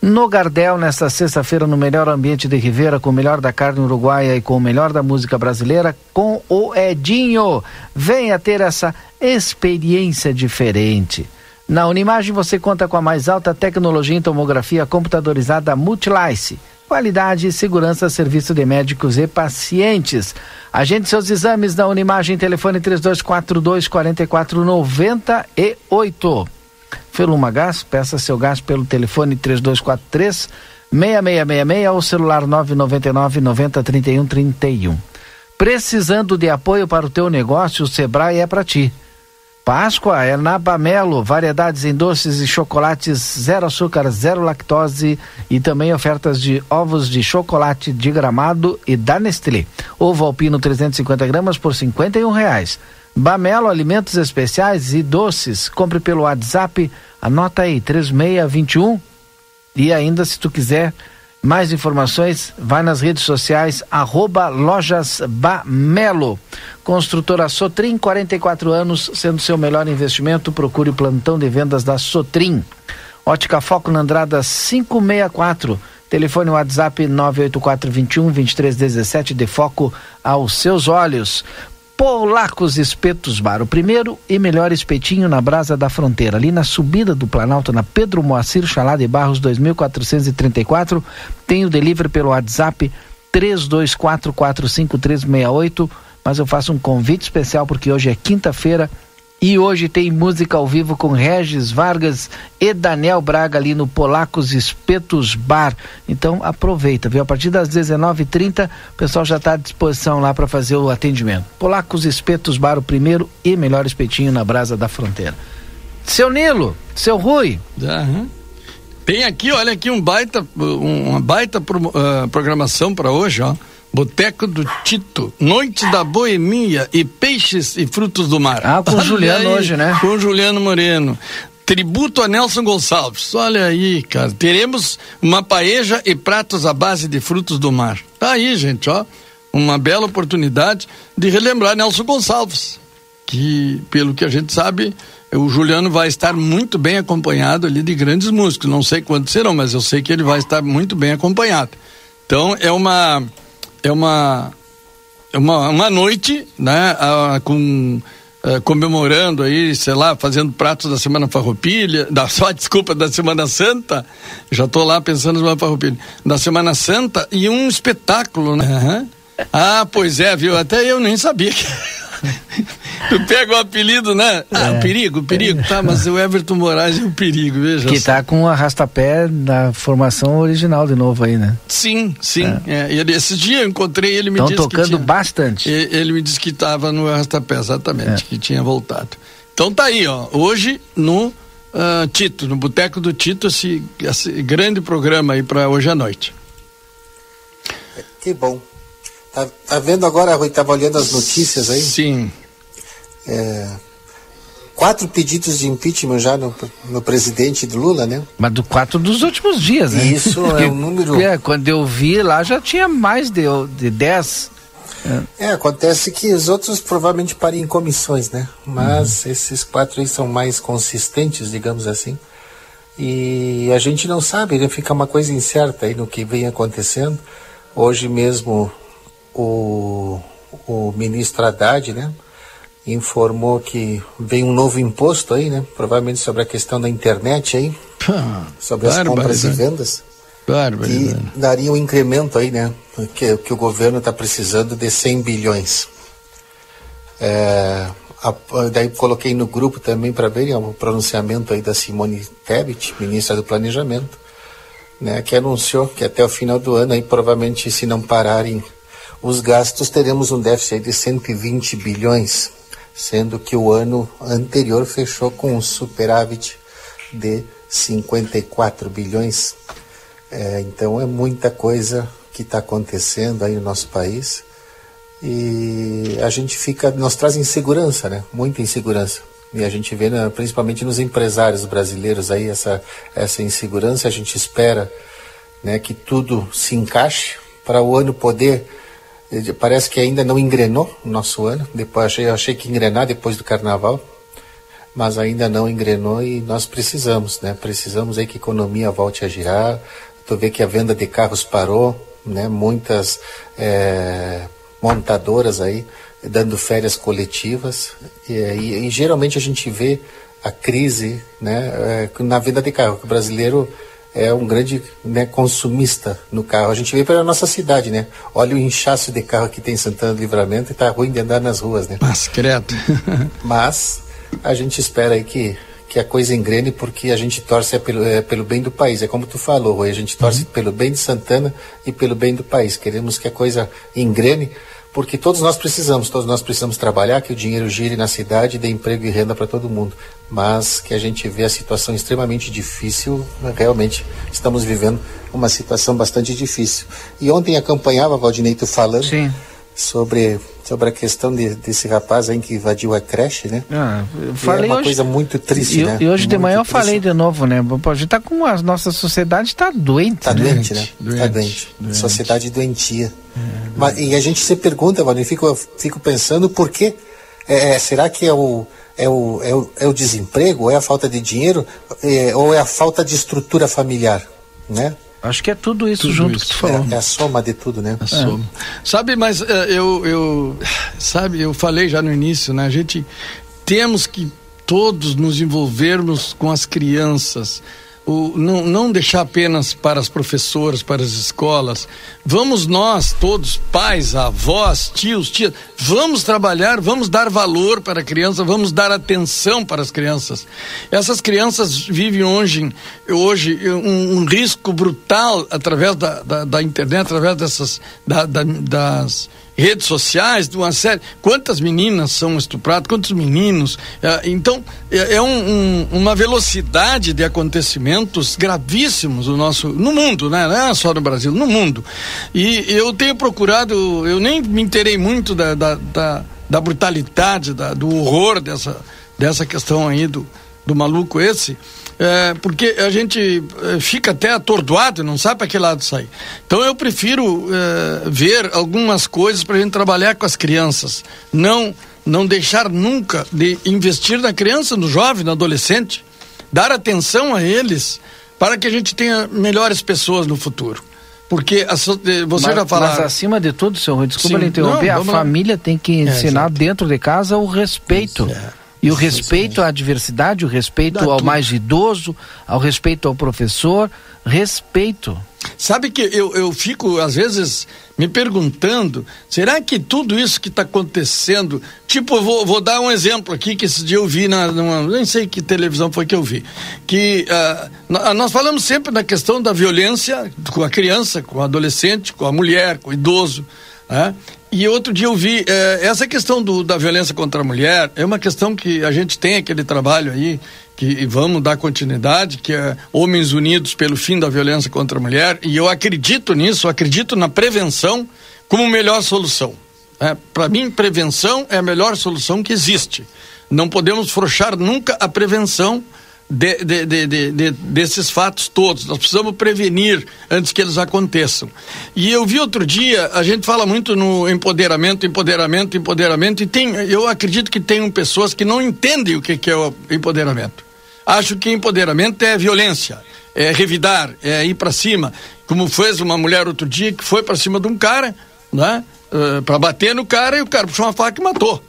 No Gardel, nesta sexta-feira, no melhor ambiente de Ribeira, com o melhor da carne uruguaia e com o melhor da música brasileira, com o Edinho. Venha ter essa experiência diferente. Na Unimagem você conta com a mais alta tecnologia em tomografia computadorizada Multilice. Qualidade e segurança, serviço de médicos e pacientes. Agende seus exames na Unimagem, telefone 3242 4498. Feluma Gás, peça seu gás pelo telefone 3243 6666 ou celular 999 90 31 31. Precisando de apoio para o teu negócio, o Sebrae é para ti. Páscoa é na Bamelo, variedades em doces e chocolates, zero açúcar, zero lactose e também ofertas de ovos de chocolate de gramado e da Nestlé. Ovo alpino 350 gramas por 51 reais. Bamelo Alimentos Especiais e Doces. Compre pelo WhatsApp, anota aí, 3621. E ainda, se tu quiser mais informações, vai nas redes sociais, arroba Lojas Bamelo. Construtora Sotrim, 44 anos, sendo seu melhor investimento, procure o plantão de vendas da Sotrim. Ótica Foco na Andrada 564. Telefone WhatsApp 98421 2317 de foco aos seus olhos. Polacos Espetos Bar, o primeiro e melhor espetinho na Brasa da Fronteira, ali na subida do Planalto, na Pedro Moacir Chalá de Barros 2434. Tem o delivery pelo WhatsApp 32445368. Mas eu faço um convite especial porque hoje é quinta-feira e hoje tem música ao vivo com Regis Vargas e Daniel Braga ali no Polacos Espetos Bar. Então aproveita, viu? A partir das 19h30 o pessoal já está à disposição lá para fazer o atendimento. Polacos Espetos Bar, o primeiro e melhor espetinho na Brasa da Fronteira. Seu Nilo, seu Rui. Uhum. Tem aqui, olha aqui um baita, uma baita pro, uh, programação para hoje, ó. Boteco do Tito, Noite da Boemia e Peixes e Frutos do Mar. Ah, com o Juliano aí, hoje, né? Com o Juliano Moreno. Tributo a Nelson Gonçalves. Olha aí, cara. Teremos uma paeja e pratos à base de frutos do mar. Tá aí, gente, ó. Uma bela oportunidade de relembrar Nelson Gonçalves. Que, pelo que a gente sabe, o Juliano vai estar muito bem acompanhado ali de grandes músicos. Não sei quantos serão, mas eu sei que ele vai estar muito bem acompanhado. Então, é uma é uma é uma, uma noite, né, com a, comemorando aí, sei lá, fazendo pratos da Semana Farroupilha, da *laughs* só desculpa da Semana Santa. Já estou lá pensando na Semana Farroupilha, da Semana Santa e um espetáculo, né? Uhum. Ah, pois é, viu? Até eu nem sabia que *laughs* Tu pega o apelido, né? Ah, é. perigo, perigo, tá, mas o Everton Moraes é um perigo, veja. Que tá com o arrastapé da formação original de novo aí, né? Sim, sim. É. É. Ele, esses dias eu encontrei ele me Estão disse tocando que tinha, bastante. Ele, ele, me disse que estava no arrastapé, exatamente, que tinha voltado. Então tá aí, ó. Hoje no uh, Tito, no Boteco do Tito, esse, esse grande programa aí para hoje à noite. Que bom. Tá, tá vendo agora, Rui, tava olhando as notícias aí? Sim. É, quatro pedidos de impeachment já no, no presidente do Lula, né? Mas do quatro dos últimos dias, né? Isso é um *laughs* número. É, quando eu vi lá já tinha mais de, de dez. É. é, acontece que os outros provavelmente parem em comissões, né? Mas uhum. esses quatro aí são mais consistentes, digamos assim. E a gente não sabe, né? Fica uma coisa incerta aí no que vem acontecendo. Hoje mesmo o, o ministro Haddad, né? Informou que vem um novo imposto aí, né? Provavelmente sobre a questão da internet aí. sobre as compras e vendas. Bárbaro, e daria um incremento aí, né? Que, que o governo está precisando de 100 bilhões. É, a, daí coloquei no grupo também para ver o pronunciamento aí da Simone Tebet, ministra do Planejamento, né, que anunciou que até o final do ano, aí, provavelmente, se não pararem os gastos, teremos um déficit de 120 bilhões, sendo que o ano anterior fechou com um superávit de 54 bilhões. É, então é muita coisa que está acontecendo aí no nosso país e a gente fica, nos traz insegurança, né? Muita insegurança. E a gente vê, né, principalmente nos empresários brasileiros aí essa essa insegurança. A gente espera, né, que tudo se encaixe para o ano poder parece que ainda não engrenou o nosso ano. Depois achei, achei que engrenar depois do carnaval, mas ainda não engrenou e nós precisamos, né? Precisamos aí que a economia volte a girar. Tu vê que a venda de carros parou, né? Muitas é, montadoras aí dando férias coletivas e, e, e, geralmente a gente vê a crise, né? É, na venda de carro. O brasileiro é um grande né, consumista no carro. A gente vê pela nossa cidade, né? Olha o inchaço de carro que tem em Santana do Livramento e tá ruim de andar nas ruas, né? Mas, credo. *laughs* Mas a gente espera aí que, que a coisa engrene porque a gente torce é pelo, é pelo bem do país. É como tu falou, Rui, a gente torce uhum. pelo bem de Santana e pelo bem do país. Queremos que a coisa engrene porque todos nós precisamos, todos nós precisamos trabalhar, que o dinheiro gire na cidade dê emprego e renda para todo mundo. Mas que a gente vê a situação extremamente difícil, realmente estamos vivendo uma situação bastante difícil. E ontem acompanhava, Valdinei, tu falando Sim. Sobre sobre a questão de, desse rapaz aí que invadiu a creche, né? Ah, eu falei é uma hoje, coisa muito triste, e, né? E hoje muito de manhã eu falei de novo, né? A gente tá com a nossa sociedade está doente, tá né? doente, né? Doente, tá doente. doente. Sociedade doentia. É, Mas, e a gente se pergunta, Valdir, fico, fico pensando por quê? É, é, será que é o, é o, é o, é o desemprego, ou é a falta de dinheiro, é, ou é a falta de estrutura familiar, né? Acho que é tudo isso tudo junto isso. que tu falou. É, é, a soma de tudo, né? A soma. Sabe, mas uh, eu, eu, sabe, eu falei já no início, né? A gente temos que todos nos envolvermos com as crianças o, não, não deixar apenas para as professoras, para as escolas. Vamos nós, todos, pais, avós, tios, tias, vamos trabalhar, vamos dar valor para a criança, vamos dar atenção para as crianças. Essas crianças vivem hoje, hoje um, um risco brutal através da, da, da, internet, através dessas da, das redes sociais, de uma série. Quantas meninas são estupradas, quantos meninos. É, então, é, é um, um, uma velocidade de acontecimentos gravíssimos no nosso. no mundo, né? Não é só no Brasil, no mundo. E eu tenho procurado, eu nem me interei muito da, da, da, da brutalidade, da, do horror dessa, dessa questão aí do, do maluco esse é, porque a gente é, fica até atordoado e não sabe para que lado sair. Então eu prefiro é, ver algumas coisas para a gente trabalhar com as crianças. Não, não deixar nunca de investir na criança, no jovem, no adolescente. Dar atenção a eles para que a gente tenha melhores pessoas no futuro. Porque a, você mas, já falou. Mas acima de tudo, senhor desculpa Sim, interromper, não, a família tem que ensinar é, dentro de casa o respeito. Isso, é. E o respeito à diversidade, o respeito ao mais idoso, ao respeito ao professor, respeito. Sabe que eu, eu fico, às vezes, me perguntando: será que tudo isso que está acontecendo. Tipo, eu vou, vou dar um exemplo aqui que esse dia eu vi na. Numa, nem sei que televisão foi que eu vi. Que uh, nós falamos sempre na questão da violência com a criança, com o adolescente, com a mulher, com o idoso. Né? E outro dia eu vi, é, essa questão do, da violência contra a mulher é uma questão que a gente tem aquele trabalho aí, que vamos dar continuidade, que é Homens Unidos pelo Fim da Violência contra a Mulher, e eu acredito nisso, acredito na prevenção como melhor solução. É, Para mim, prevenção é a melhor solução que existe. Não podemos frouxar nunca a prevenção de, de, de, de, desses fatos todos. Nós precisamos prevenir antes que eles aconteçam. E eu vi outro dia, a gente fala muito no empoderamento, empoderamento, empoderamento, e tem, eu acredito que tem pessoas que não entendem o que, que é o empoderamento. Acho que empoderamento é violência, é revidar, é ir para cima. Como fez uma mulher outro dia que foi para cima de um cara, né? Uh, para bater no cara e o cara puxou uma faca e matou.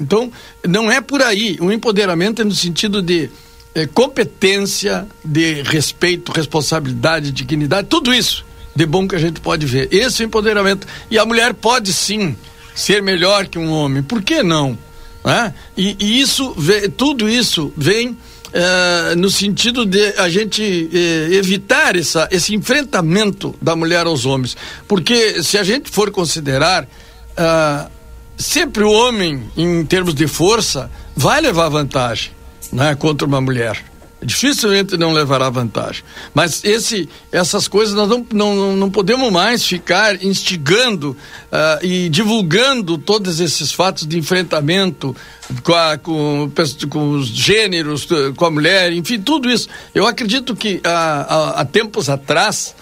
Então, não é por aí. O empoderamento é no sentido de é, competência, de respeito, responsabilidade, dignidade, tudo isso de bom que a gente pode ver. Esse é empoderamento. E a mulher pode sim ser melhor que um homem. Por que não? Né? E, e isso, tudo isso vem uh, no sentido de a gente uh, evitar essa, esse enfrentamento da mulher aos homens. Porque se a gente for considerar, uh, sempre o homem, em termos de força, vai levar vantagem né, contra uma mulher dificilmente não levará vantagem. Mas esse, essas coisas nós não, não, não podemos mais ficar instigando uh, e divulgando todos esses fatos de enfrentamento com, a, com, com, os gêneros, com a mulher, enfim, tudo isso. Eu acredito que há, há, há tempos atrás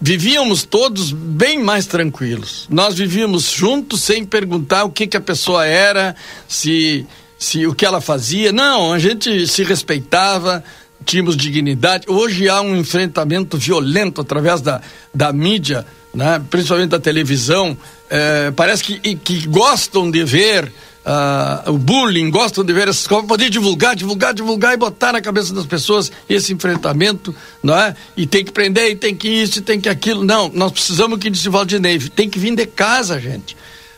vivíamos todos bem mais tranquilos. Nós vivíamos juntos sem perguntar o que, que a pessoa era, se se o que ela fazia. Não, a gente se respeitava, tínhamos dignidade. Hoje há um enfrentamento violento através da, da mídia, né? principalmente da televisão. É, parece que, que gostam de ver uh, o bullying, gostam de ver essas coisas, poder divulgar, divulgar, divulgar e botar na cabeça das pessoas esse enfrentamento, não é? E tem que prender, e tem que isso, e tem que aquilo. Não, nós precisamos que disse Valdinei, tem que vir de casa, gente.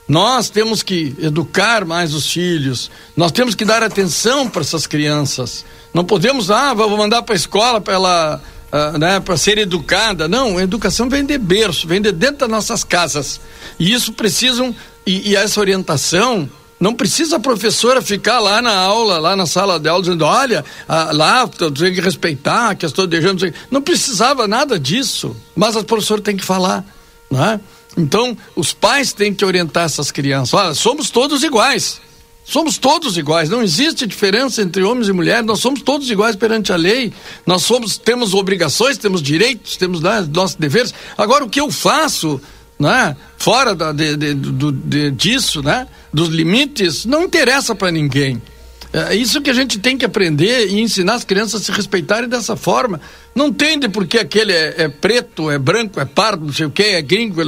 Nós temos que educar mais os filhos, nós temos que dar atenção para essas crianças. Não podemos, ah, vou mandar para a escola para ela, uh, né, para ser educada. Não, a educação vem de berço, vem de dentro das nossas casas. E isso precisam, e, e essa orientação não precisa a professora ficar lá na aula, lá na sala de aula, dizendo: olha, ah, lá tem que respeitar, que estou deixando. Não precisava nada disso, mas a professora tem que falar, não é? Então, os pais têm que orientar essas crianças: olha, somos todos iguais. Somos todos iguais, não existe diferença entre homens e mulheres, nós somos todos iguais perante a lei. Nós somos, temos obrigações, temos direitos, temos né, nossos deveres. Agora, o que eu faço, né, fora da, de, de, do, de, disso, né, dos limites, não interessa para ninguém. É isso que a gente tem que aprender e ensinar as crianças a se respeitarem dessa forma. Não entende porque aquele é, é preto, é branco, é pardo, não sei o que, é gringo.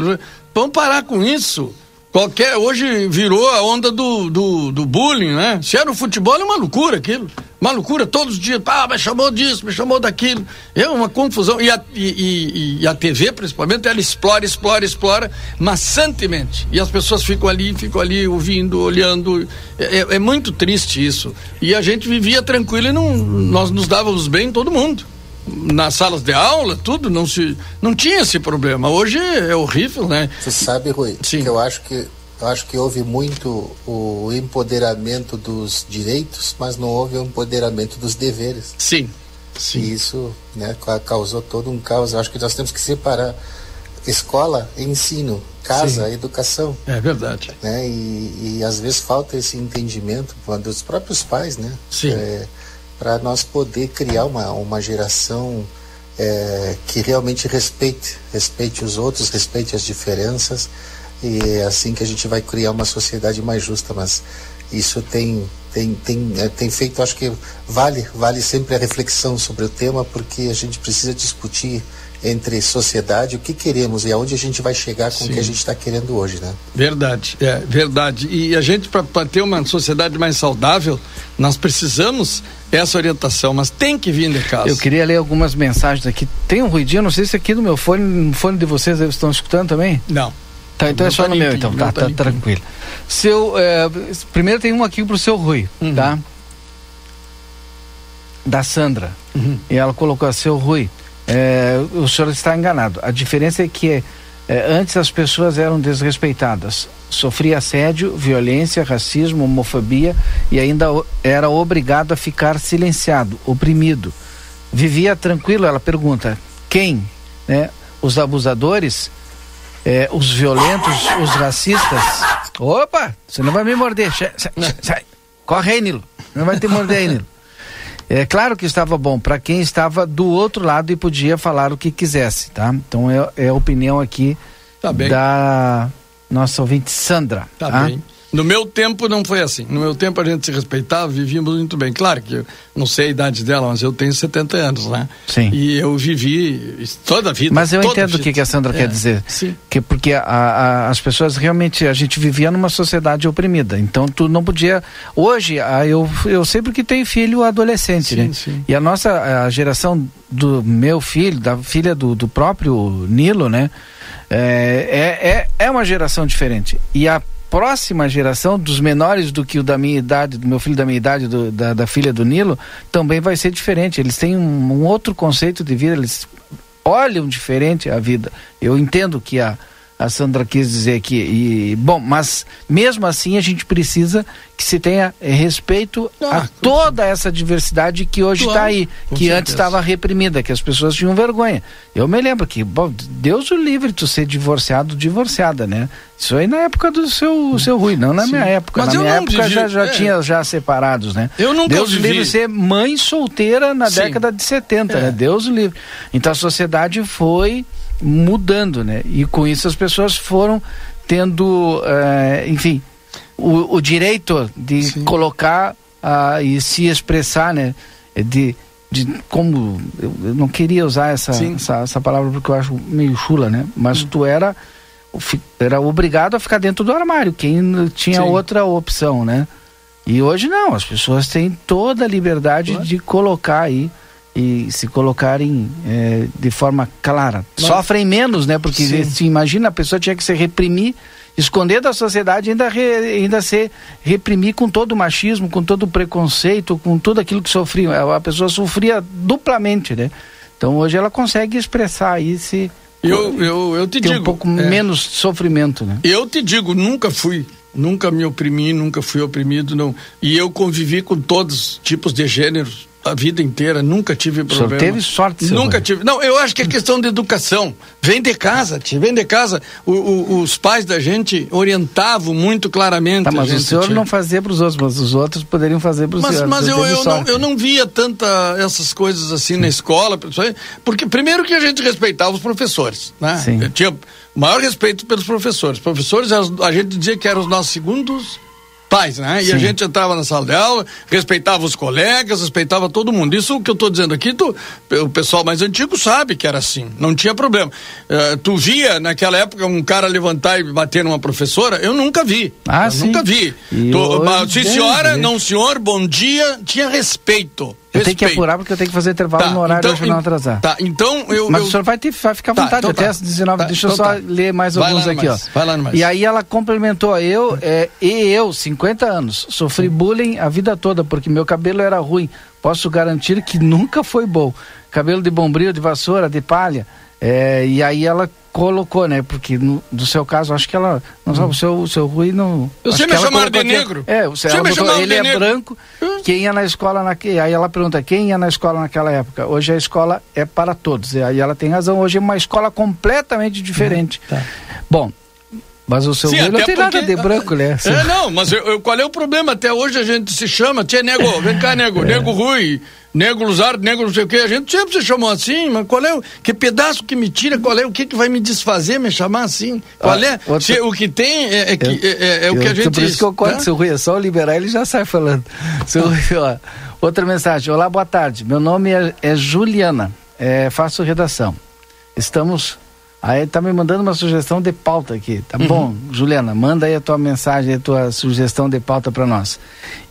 Vamos parar com isso. Qualquer, hoje virou a onda do, do, do bullying, né? Se era o futebol, é uma loucura aquilo. Uma loucura, todos os dias, ah, me chamou disso, me chamou daquilo. É uma confusão. E a, e, e, e a TV, principalmente, ela explora, explora, explora, maçantemente. E as pessoas ficam ali, ficam ali, ouvindo, olhando. É, é, é muito triste isso. E a gente vivia tranquilo e não, nós nos dávamos bem todo mundo nas salas de aula, tudo, não se não tinha esse problema. Hoje é horrível, né? Você sabe, Rui, Sim. que eu acho que eu acho que houve muito o empoderamento dos direitos, mas não houve o empoderamento dos deveres. Sim. Sim. E isso, né, causou todo um caos. Eu acho que nós temos que separar escola e ensino, casa, Sim. educação. É verdade. Né? E, e às vezes falta esse entendimento dos próprios pais, né? Sim. É, para nós poder criar uma, uma geração é, que realmente respeite, respeite os outros, respeite as diferenças e é assim que a gente vai criar uma sociedade mais justa, mas isso tem tem tem, é, tem feito, acho que vale vale sempre a reflexão sobre o tema porque a gente precisa discutir entre sociedade, o que queremos e aonde a gente vai chegar com Sim. o que a gente está querendo hoje, né? Verdade, é verdade. E a gente, para ter uma sociedade mais saudável, nós precisamos essa orientação, mas tem que vir de casa. Eu queria ler algumas mensagens aqui. Tem um ruidinho, não sei se aqui no meu fone, no fone de vocês eles estão escutando também? Não. Tá, então é só tá no meu, então. Tá, tá, tá tranquilo. Seu, é, primeiro tem um aqui pro seu Rui, uhum. tá? Da Sandra. Uhum. E ela colocou, seu Rui, é, o senhor está enganado. A diferença é que é, antes as pessoas eram desrespeitadas. Sofria assédio, violência, racismo, homofobia e ainda era obrigado a ficar silenciado, oprimido. Vivia tranquilo, ela pergunta, quem? Né? Os abusadores? É, os violentos, os racistas? Opa, você não vai me morder. Sai, sai. Corre aí, Nilo. Não vai te morder aí, Nilo. É claro que estava bom para quem estava do outro lado e podia falar o que quisesse, tá? Então é, é a opinião aqui tá da nossa ouvinte Sandra. Tá, tá? bem. No meu tempo não foi assim. No meu tempo a gente se respeitava, vivíamos muito bem. Claro que eu não sei a idade dela, mas eu tenho 70 anos, né? Sim. E eu vivi toda a vida. Mas eu entendo o que, que a Sandra é, quer dizer. Sim. Que porque a, a, as pessoas realmente, a gente vivia numa sociedade oprimida. Então tu não podia. Hoje, a, eu, eu sei porque tenho filho adolescente, sim, né? Sim. E a nossa a geração do meu filho, da filha do, do próprio Nilo, né? É, é, é, é uma geração diferente. E a próxima geração, dos menores do que o da minha idade, do meu filho da minha idade, do, da, da filha do Nilo, também vai ser diferente. Eles têm um, um outro conceito de vida, eles olham diferente a vida. Eu entendo que a a Sandra quis dizer aqui. E, bom, mas mesmo assim a gente precisa que se tenha eh, respeito ah, a toda essa diversidade que hoje está claro, aí, que certeza. antes estava reprimida, que as pessoas tinham vergonha. Eu me lembro que, bom, Deus o livre tu ser divorciado, divorciada, né? Isso aí na época do seu, seu Rui, não na Sim. minha época. Mas na minha época vivi, já, já é. tinha já separados, né? Eu nunca Deus vivi. livre ser mãe solteira na Sim. década de 70, é. né? Deus o livre. Então a sociedade foi mudando, né? E com isso as pessoas foram tendo, uh, enfim, o, o, direito de Sim. colocar uh, e se expressar, né? De, de como eu, eu não queria usar essa, essa, essa palavra porque eu acho meio chula, né? Mas hum. tu era era obrigado a ficar dentro do armário, quem tinha Sim. outra opção, né? E hoje não, as pessoas têm toda a liberdade claro. de colocar aí e se colocarem é, de forma clara. Mas, Sofrem menos, né? Porque se imagina a pessoa tinha que se reprimir, esconder da sociedade ainda re, ainda se reprimir com todo o machismo, com todo o preconceito, com tudo aquilo que sofria. A pessoa sofria duplamente, né? Então hoje ela consegue expressar aí se eu, eu, eu te digo um pouco é, menos sofrimento, né? Eu te digo, nunca fui nunca me oprimi, nunca fui oprimido, não. E eu convivi com todos os tipos de gêneros a vida inteira, nunca tive problema. Só teve sorte, seu Nunca tive. Não, eu acho que é questão de educação. Vem de casa, tia, vem de casa. O, o, os pais da gente orientavam muito claramente. Tá, mas gente, o senhor tia. não fazia para os outros, mas os outros poderiam fazer para o senhor. Mas eu, eu, não, eu não via tanta essas coisas assim Sim. na escola, porque primeiro que a gente respeitava os professores, né? Sim. Eu tinha maior respeito pelos professores. Professores, a gente dizia que eram os nossos segundos pais, né? E Sim. a gente entrava na sala de aula, respeitava os colegas, respeitava todo mundo. Isso que eu estou dizendo aqui, tu, o pessoal mais antigo sabe que era assim, não tinha problema. Uh, tu via naquela época um cara levantar e bater numa professora? Eu nunca vi. Ah, eu sim. Nunca vi. Tu, sim, senhora, não senhor, bom dia, tinha respeito. Eu tenho que apurar porque eu tenho que fazer intervalo tá, no horário então, hoje não atrasar. Tá, então eu. Mas eu... o senhor vai, ter, vai ficar à tá, vontade então até tá. às 19. Tá, deixa eu então só tá. ler mais vai alguns aqui, mais, ó. Vai lá mais. E aí ela complementou eu, é, e eu, 50 anos, sofri bullying a vida toda porque meu cabelo era ruim. Posso garantir que nunca foi bom. Cabelo de bombril, de vassoura, de palha. É, e aí ela colocou, né? Porque no, do seu caso, acho que ela. Não sabe, o seu, o seu Rui não. Você me chamaram de negro? É, você me botou, ele é negro. branco. Hum? Quem ia na escola naquele. Aí ela pergunta, quem ia na escola naquela época? Hoje a escola é para todos. E aí ela tem razão, hoje é uma escola completamente diferente. Hum, tá. Bom, mas o seu Sim, não tem nada de branco, né? É, não, mas eu, eu, qual é o problema? Até hoje a gente se chama, tia nego, vem cá, nego, é. nego Rui, nego Luzardo, nego não sei o que, a gente sempre se chamou assim, mas qual é o, que pedaço que me tira, qual é o que que vai me desfazer, me chamar assim? Qual ah, é? Outra... Se, o que tem é, é, que, eu, é, é, é o que a gente Por isso que eu conto, né? seu Rui, é só liberar ele já sai falando. Seu Rui, ó, outra mensagem, olá, boa tarde, meu nome é, é Juliana, é, faço redação. Estamos Aí tá me mandando uma sugestão de pauta aqui. Tá uhum. bom, Juliana, manda aí a tua mensagem, a tua sugestão de pauta para nós.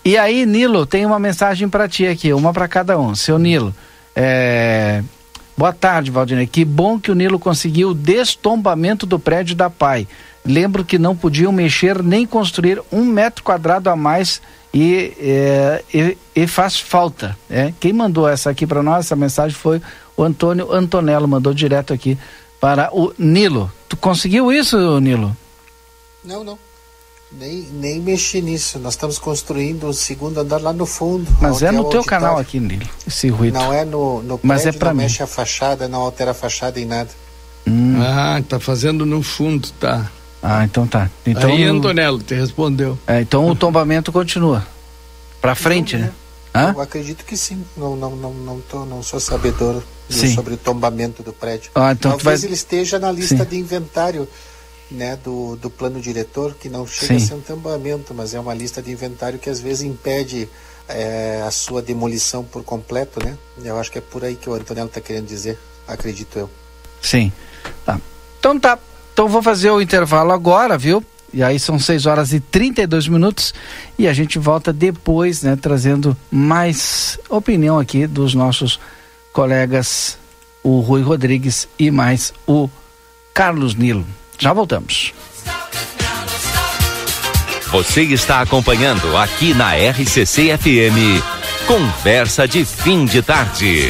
E aí, Nilo, tem uma mensagem para ti aqui, uma para cada um. Seu Nilo, é... boa tarde, Valdinei. Que bom que o Nilo conseguiu o destombamento do prédio da PAI. Lembro que não podiam mexer nem construir um metro quadrado a mais e, é, e, e, faz falta. É? Quem mandou essa aqui para nós, essa mensagem foi o Antônio Antonello, mandou direto aqui para o Nilo. Tu conseguiu isso, Nilo? Não, não. Nem, nem mexi nisso. Nós estamos construindo o segundo andar lá no fundo. Mas é no teu canal aqui, Nilo, esse ruído. Não é no, no prédio, Mas é para não mim. mexe a fachada, não altera a fachada em nada. Hum. Ah, tá fazendo no fundo, tá. Ah, então tá. Então, Aí, Antonello, te respondeu. É, então o tombamento continua. Para frente, né? Hã? Eu acredito que sim. Não, não, não, não, tô, não sou sabedor sobre o tombamento do prédio. Ah, então Talvez vai... ele esteja na lista sim. de inventário né, do, do plano diretor, que não chega sim. a ser um tombamento, mas é uma lista de inventário que às vezes impede é, a sua demolição por completo, né? Eu acho que é por aí que o Antonello está querendo dizer, acredito eu. Sim. Tá. Então tá. Então vou fazer o intervalo agora, viu? E aí são 6 horas e 32 minutos e a gente volta depois, né, trazendo mais opinião aqui dos nossos colegas, o Rui Rodrigues e mais o Carlos Nilo. Já voltamos. Você está acompanhando aqui na RCC FM. Conversa de fim de tarde.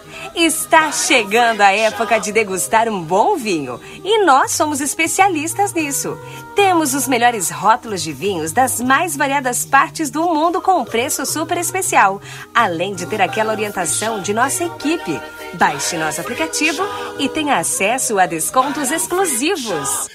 Está chegando a época de degustar um bom vinho e nós somos especialistas nisso. Temos os melhores rótulos de vinhos das mais variadas partes do mundo com um preço super especial, além de ter aquela orientação de nossa equipe. Baixe nosso aplicativo e tenha acesso a descontos exclusivos.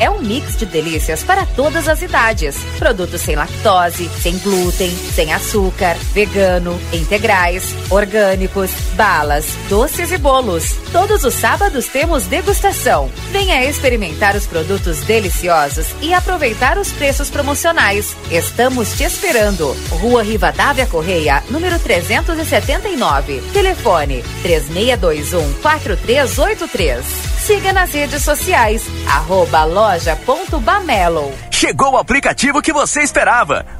É um mix de delícias para todas as idades. Produtos sem lactose, sem glúten, sem açúcar, vegano, integrais, orgânicos, balas, doces e bolos. Todos os sábados temos degustação. Venha experimentar os produtos deliciosos e aproveitar os preços promocionais. Estamos te esperando. Rua Rivadavia Correia, número 379. Telefone Telefone 3621 4383. Siga nas redes sociais, arroba loja.bamelo. Chegou o aplicativo que você esperava.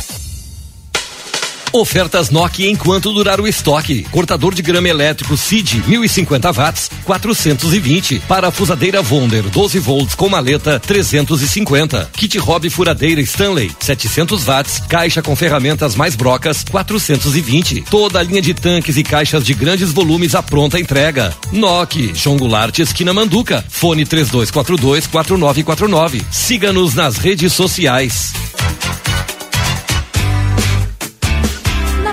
Ofertas Nokia enquanto durar o estoque. Cortador de grama elétrico CID 1050 watts 420. Parafusadeira Wonder 12 volts com maleta 350. Kit Hobby furadeira Stanley 700 watts. Caixa com ferramentas mais brocas 420. Toda a linha de tanques e caixas de grandes volumes à pronta entrega. Nokia João Goulart esquina Manduca. Fone 3242 4949. Siga-nos nas redes sociais.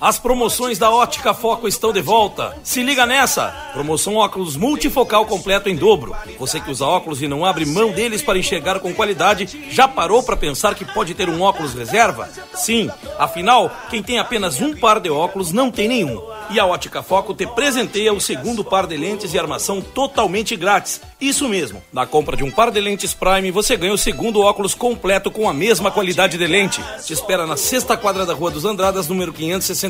As promoções da Ótica Foco estão de volta. Se liga nessa! Promoção óculos multifocal completo em dobro. Você que usa óculos e não abre mão deles para enxergar com qualidade, já parou para pensar que pode ter um óculos reserva? Sim, afinal, quem tem apenas um par de óculos não tem nenhum. E a Ótica Foco te presenteia o segundo par de lentes e armação totalmente grátis. Isso mesmo, na compra de um par de lentes Prime, você ganha o segundo óculos completo com a mesma qualidade de lente. Te espera na sexta quadra da Rua dos Andradas, número 560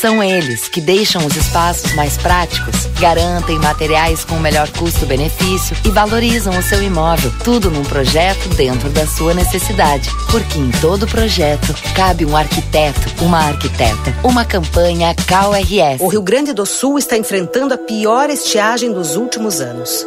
São eles que deixam os espaços mais práticos, garantem materiais com melhor custo-benefício e valorizam o seu imóvel. Tudo num projeto dentro da sua necessidade. Porque em todo projeto cabe um arquiteto, uma arquiteta. Uma campanha CalRS. O Rio Grande do Sul está enfrentando a pior estiagem dos últimos anos.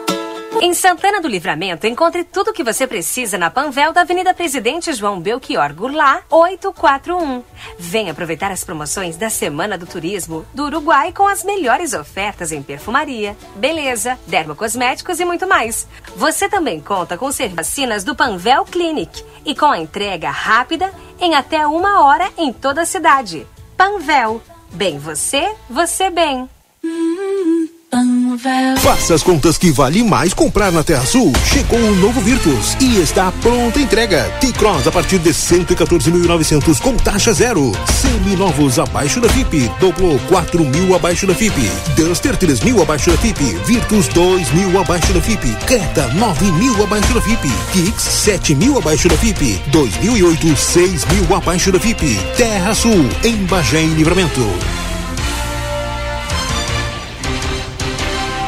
Em Santana do Livramento, encontre tudo o que você precisa na Panvel da Avenida Presidente João Belchior Goulart, 841. Venha aproveitar as promoções da Semana do Turismo do Uruguai com as melhores ofertas em perfumaria, beleza, dermocosméticos e muito mais. Você também conta com vacinas do Panvel Clinic e com a entrega rápida em até uma hora em toda a cidade. Panvel. Bem você, você bem. Faça as contas que vale mais comprar na Terra Sul. Chegou o novo Virtus e está pronta a entrega. T-Cross a partir de 114.900 com taxa zero. Seminovos abaixo da FIP. Duplo 4 mil abaixo da FIP. Duster 3 mil abaixo da FIP. Virtus 2 mil abaixo da FIP. Creta 9 mil abaixo da FIP. Kicks 7 mil abaixo da FIP. 2008 6 mil abaixo da FIP. Terra Sul em Bagé e Livramento.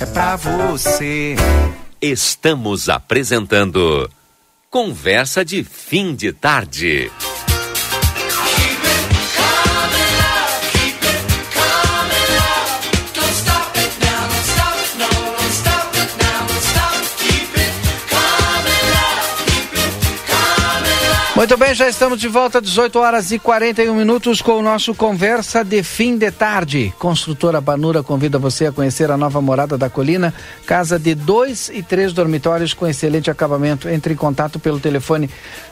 é pra você. Estamos apresentando Conversa de Fim de Tarde. Muito bem, já estamos de volta, 18 horas e 41 minutos, com o nosso Conversa de Fim de Tarde. Construtora Banura convida você a conhecer a nova morada da colina, casa de dois e três dormitórios com excelente acabamento. Entre em contato pelo telefone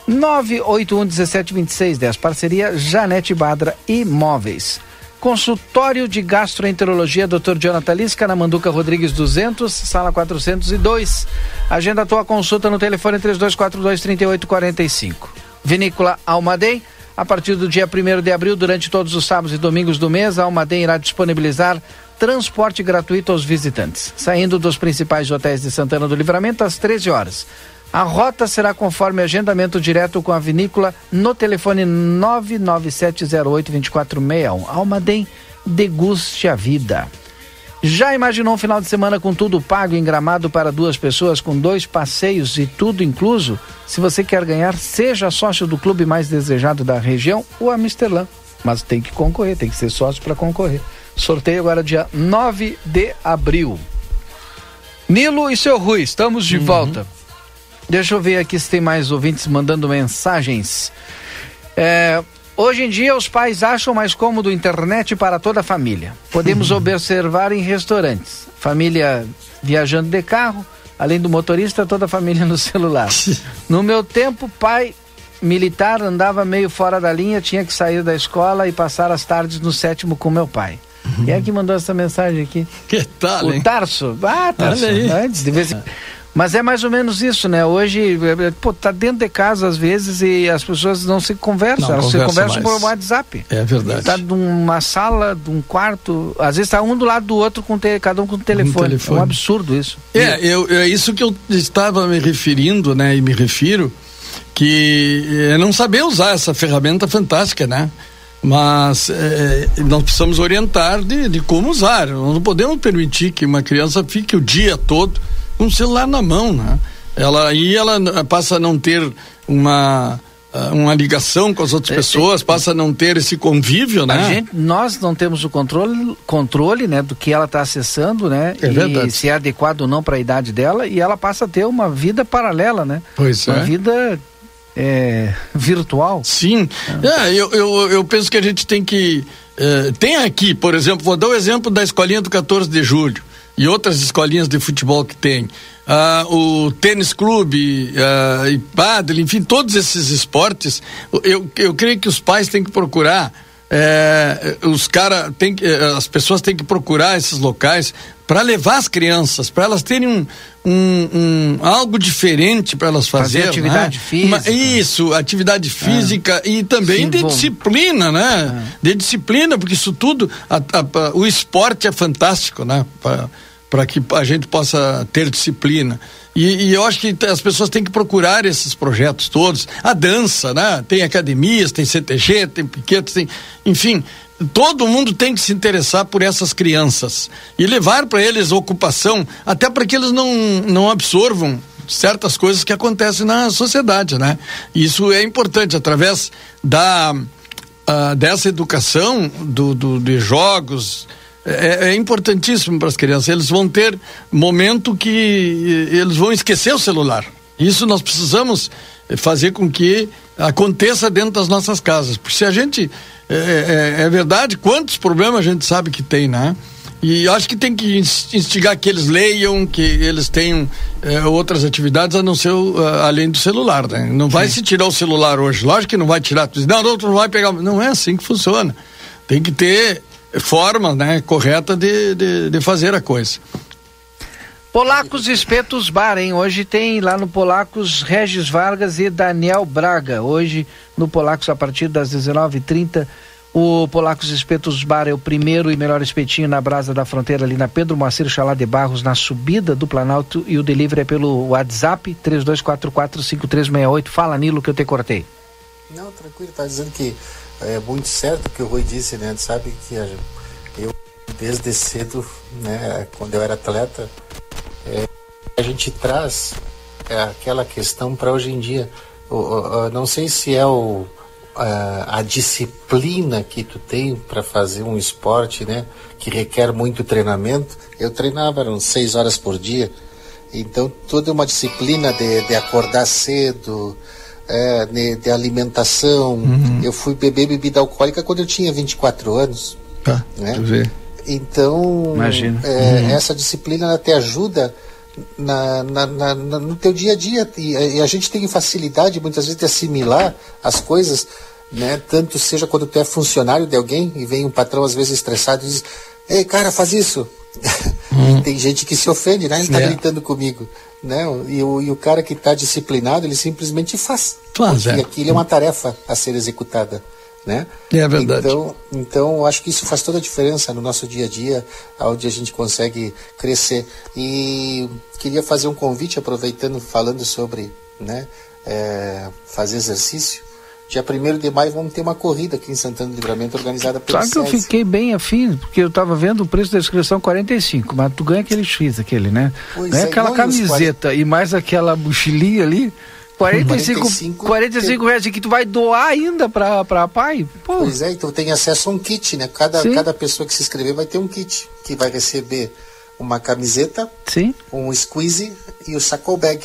981 17 26 10. Parceria Janete Badra Imóveis. Consultório de Gastroenterologia, Dr. Jonathan Lisca, na Manduca Rodrigues 200, sala 402. Agenda a tua consulta no telefone 3242 3845. Vinícola Almaden. A partir do dia 1 de abril, durante todos os sábados e domingos do mês, a Almaden irá disponibilizar transporte gratuito aos visitantes, saindo dos principais hotéis de Santana do Livramento às 13 horas. A rota será conforme agendamento direto com a vinícola no telefone 997082461. Almaden, deguste a vida. Já imaginou um final de semana com tudo pago em gramado para duas pessoas, com dois passeios e tudo incluso? Se você quer ganhar, seja sócio do clube mais desejado da região, o Amsterlan. Mas tem que concorrer, tem que ser sócio para concorrer. Sorteio agora dia 9 de abril. Nilo e seu Rui, estamos de volta. Deixa eu ver aqui se tem mais ouvintes mandando mensagens. É, hoje em dia, os pais acham mais cômodo internet para toda a família. Podemos *laughs* observar em restaurantes. Família viajando de carro, além do motorista, toda a família no celular. *laughs* No meu tempo, pai militar andava meio fora da linha, tinha que sair da escola e passar as tardes no sétimo com meu pai. Quem é que mandou essa mensagem aqui? Que tal, O hein? Tarso. Ah, Tarso. Olha aí. Antes, de vez em... Mas é mais ou menos isso, né? Hoje, é, é, pô, tá dentro de casa às vezes e as pessoas não se conversam, Não elas se conversa conversam mais. por WhatsApp. É verdade. Tá numa sala, de um quarto, às vezes tá um do lado do outro com te- cada um com o telefone. telefone. É um absurdo isso. É, eu, é isso que eu estava me referindo, né, e me refiro, que é não saber usar essa ferramenta fantástica, né? Mas é, nós precisamos orientar de, de como usar. Nós não podemos permitir que uma criança fique o dia todo com o celular na mão, né? Ela aí ela passa a não ter uma ah, uma ligação com as outras pessoas, passa a não ter esse convívio, né? Gente, nós não temos o controle, controle né, do que ela está acessando, né? É e verdade. se é adequado ou não para a idade dela, e ela passa a ter uma vida paralela, né? Pois uma é. vida é, *laughs* virtual. Sim. É, eu, eu, eu penso que a gente tem que. eh, tem aqui, por exemplo, vou dar o exemplo da escolinha do 14 de julho e outras escolinhas de futebol que tem. Ah, o tênis clube ah, e paddle, enfim, todos esses esportes, eu, eu creio que os pais têm que procurar. eh, os cara tem eh, as pessoas têm que procurar esses locais para levar as crianças, para elas terem um, um, um- algo diferente para elas Fazer fazer, atividade né? física. Isso, atividade física e também Se de envolve. disciplina, né? De disciplina, porque isso tudo, a- a- a- o esporte é fantástico, né? Para que a gente possa ter disciplina. E, e eu acho que as pessoas têm que procurar esses projetos todos. A dança, né? Tem academias, tem CTG, tem piquetes, tem. Enfim, todo mundo tem que se interessar por essas crianças e levar para eles ocupação, até para que eles não, não absorvam certas coisas que acontecem na sociedade, né? Isso é importante através da ah, dessa educação do, do- de jogos é, é importantíssimo para as crianças. Eles vão ter momento que eles vão esquecer o celular. Isso nós precisamos eh, fazer com que aconteça dentro das nossas casas. Porque se a gente é, é- é verdade, quantos problemas a gente sabe que tem, né? E acho que tem que ins- instigar que eles leiam, que eles tenham eh, outras atividades a não ser o, ah, além do celular, né? Não vai se tirar o celular hoje. Lógico que não vai tirar. Não, não, tu não vai pegar. Não é assim que funciona. Tem que ter forma, né, correta de, de, de fazer a coisa. Polacos Espetos Bar, hein? Hoje tem lá no Polacos Regis Vargas e Daniel Braga. Hoje no Polacos, a partir das 19h30, o Polacos Espetos Bar é o primeiro e melhor espetinho na Brasa da Fronteira, ali na Pedro Moacir Chalá de Barros, na subida do Planalto. E o delivery é pelo WhatsApp 32445368. Fala, Nilo, que eu te cortei. Não, tranquilo, tá dizendo que é muito certo o que o Rui disse, né? Sabe que eu, desde cedo, né, quando eu era atleta, é, a gente traz é, aquela questão para hoje em dia. O- não sei se é o, a, a disciplina que tu tem para fazer um esporte, né? Que requer muito treinamento. Eu treinava, eram seis horas por dia. Então, toda uma disciplina de, de acordar cedo, é, de, de alimentação. Uhum. Eu fui beber bebida alcoólica quando eu tinha 24 anos. Tá, né? Então, Imagina. é, Uhum. essa disciplina ela te ajuda na, na- na- na- no teu dia a dia. E, e a gente tem facilidade muitas vezes de assimilar as coisas, né? Tanto seja quando tu é funcionário de alguém e vem um patrão às vezes estressado e diz: Ei, cara, faz isso. *laughs* E tem gente que se ofende, né? Ele está É. gritando comigo. Né? E, o, e o cara que está disciplinado, ele simplesmente faz. Porque é. aquilo é uma tarefa a ser executada. Né? É verdade. Então, então, eu acho que isso faz toda a diferença no nosso dia a dia, onde a gente consegue crescer. E queria fazer um convite, aproveitando, falando sobre né, é, fazer exercício. Dia 1 de maio vamos ter uma corrida aqui em Santana do Livramento, organizada pelo Sabe que eu fiquei bem afim, porque eu tava vendo o preço da inscrição 45, mas tu ganha aquele X, aquele, né? Pois Ganha é, aquela camiseta e mais aquela mochilinha ali. 45, 45, 45 reais e que tu vai doar ainda pra, pra pai? Pô, Pois é, então tem acesso a um kit, né? Cada, Sim. cada pessoa que se inscrever vai ter um kit, que vai receber uma camiseta, Sim. um squeeze e o saco bag.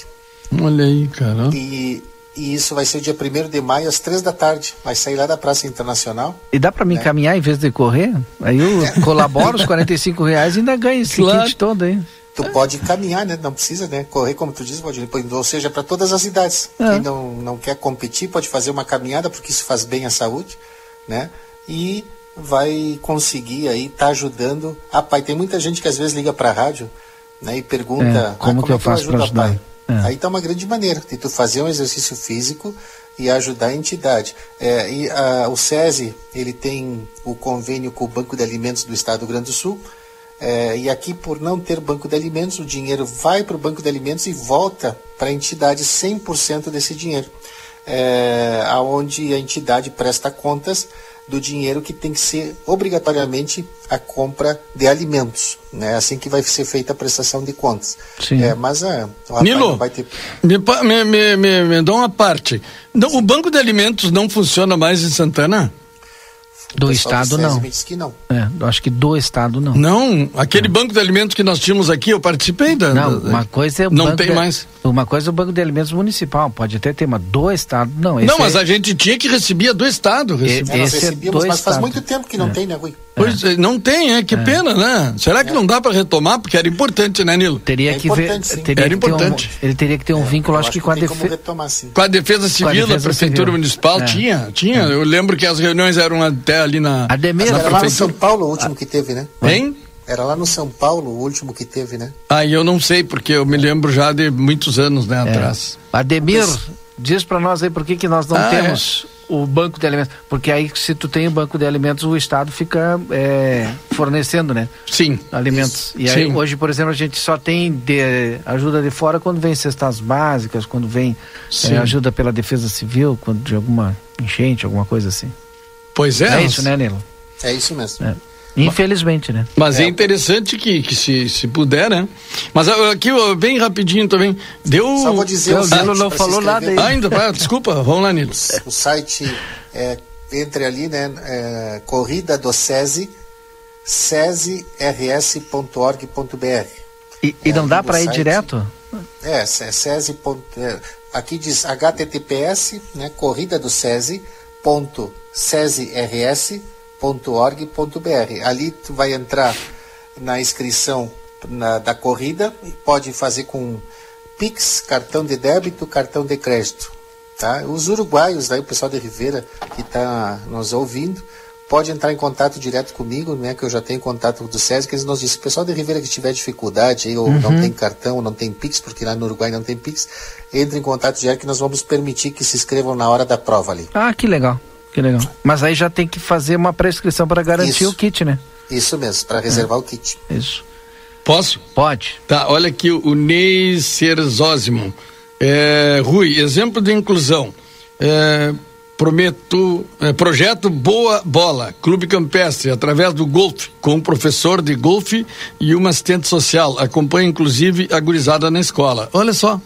Olha aí, cara. E, e isso vai ser o dia 1 de maio, às três da tarde. Vai sair lá da Praça Internacional. E dá pra me Né? caminhar em vez de correr? Aí eu *laughs* colaboro os 45 reais e ainda ganho esse Claro. kit todo aí. Tu pode caminhar, né? Não precisa, né? Correr, como tu diz, Valdir. Ou seja, para todas as idades. É. Quem não, não quer competir pode fazer uma caminhada, porque isso faz bem à saúde, né? E vai conseguir aí estar ajudando a pai. Tem muita gente que às vezes liga para a rádio né, e pergunta É, como "Ah, que eu é faço pra ajudo a ajudar?" É. Aí tá uma grande maneira de tu fazer um exercício físico e ajudar a entidade. É, e a- o SESI, ele tem o convênio com o Banco de Alimentos do Estado do Rio Grande do Sul, é, e aqui, por não ter banco de alimentos, o dinheiro vai para o banco de alimentos e volta para a entidade 100% desse dinheiro, é, aonde a entidade presta contas do dinheiro que tem que ser obrigatoriamente a compra de alimentos. né? assim que vai ser feita a prestação de contas. Sim. É, mas a, rapaz Nilo, vai ter me, me, me, me dá uma parte. Não, o banco de alimentos não funciona mais em Santana? Do estado não. disse que não. É, eu acho que do estado não. Não, aquele banco de alimentos que nós tínhamos aqui, eu participei da. Não, da- uma coisa é o Não banco tem de- mais. Uma coisa é o Banco de Alimentos Municipal, pode até ter, mas do Estado, não. esse Não, mas é- a gente tinha que recebia do Estado. recebia. É, nós é recebíamos, do mas faz muito tempo que não tem, né, Rui? Pois é, não tem, é que pena, né? Será que não dá para retomar? Porque era importante, né, Nilo? Teria É que ver. importante, sim. Teria Era que ter um- importante. ele teria que ter um vínculo, acho, que, com a defesa. Com a defesa civil da prefeitura civil. municipal É. tinha, tinha. Eu lembro que as reuniões eram até ali na, Ademir, na Era lá no São. Paulo o último que teve, né? Hein? Era lá no São Paulo o último que teve, né? Ah, eu não sei, porque eu me lembro já de muitos anos, né, É. atrás. Ademir, diz pra nós aí por que, que nós não Ah, temos o banco de alimentos. Porque aí, se tu tem o banco de alimentos, o Estado fica é, fornecendo, né? Sim. Alimentos. E aí, Sim. hoje, por exemplo, a gente só tem de, ajuda de fora quando vem cestas básicas, quando vem é, ajuda pela defesa civil, quando de alguma enchente, alguma coisa assim. Pois é. É isso, né, Nilo? É isso mesmo. É. Infelizmente, né? Mas é, interessante que, que se, se puder, né? Mas ah, aqui, bem rapidinho também, deu... Só vou dizer o o Nilo site não falou nada. Ainda, vai, desculpa, vamos lá, Nilo. *laughs* O site é, entre ali, né? É, corrida do SESI, sesirs.org.br. E, e não É, dá ali do pra ir site. direto? É, se- SESI. é, aqui diz https, né? Corrida do SESI, ponto, sesirs.org.br. Ali tu vai entrar na inscrição na- da corrida e pode fazer com Pix, cartão de débito, cartão de crédito. Tá? Os uruguaios, aí, o pessoal de Ribeira que está nos ouvindo, pode entrar em contato direto comigo, né, que eu já tenho contato do SESI, que eles nos dizem, o pessoal de Ribeira que tiver dificuldade, aí, ou Uhum. não tem cartão, ou não tem Pix, porque lá no Uruguai não tem Pix, entre em contato direto que nós vamos permitir que se inscrevam na hora da prova ali. Ah, que legal. Que legal. Mas aí já tem que fazer uma prescrição para garantir Isso. o kit, né? Isso mesmo, para reservar o kit. Isso. Posso? Pode. Tá, olha aqui o Ney Serzósimo. É, Rui, exemplo de inclusão. É, prometo, é, projeto Boa Bola, Clube Campestre, através do golfe, com um professor de golfe e uma assistente social. Acompanha, inclusive, a gurizada na escola. Olha só.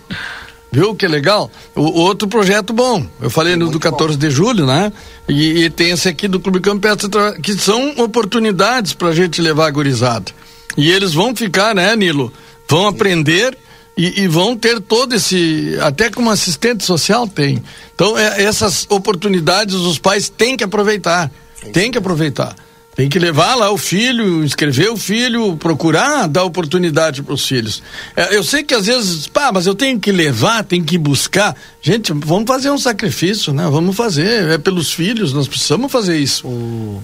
Viu que legal? O outro projeto bom. Eu falei no do 14 de julho, né? E, e tem esse aqui do Clube Campestre, que são oportunidades para a gente levar a gurizada. E eles vão ficar, né, Nilo? Vão aprender e, e vão ter todo esse. Até como assistente social tem. Então, é- essas oportunidades os pais têm que aproveitar. Tem que aproveitar. Tem que levar lá o filho, inscrever o filho, procurar dar oportunidade para os filhos. É, eu sei que às vezes, pá, mas eu tenho que levar, tenho que buscar. Gente, vamos fazer um sacrifício, né? Vamos fazer. É pelos filhos, nós precisamos fazer isso. O,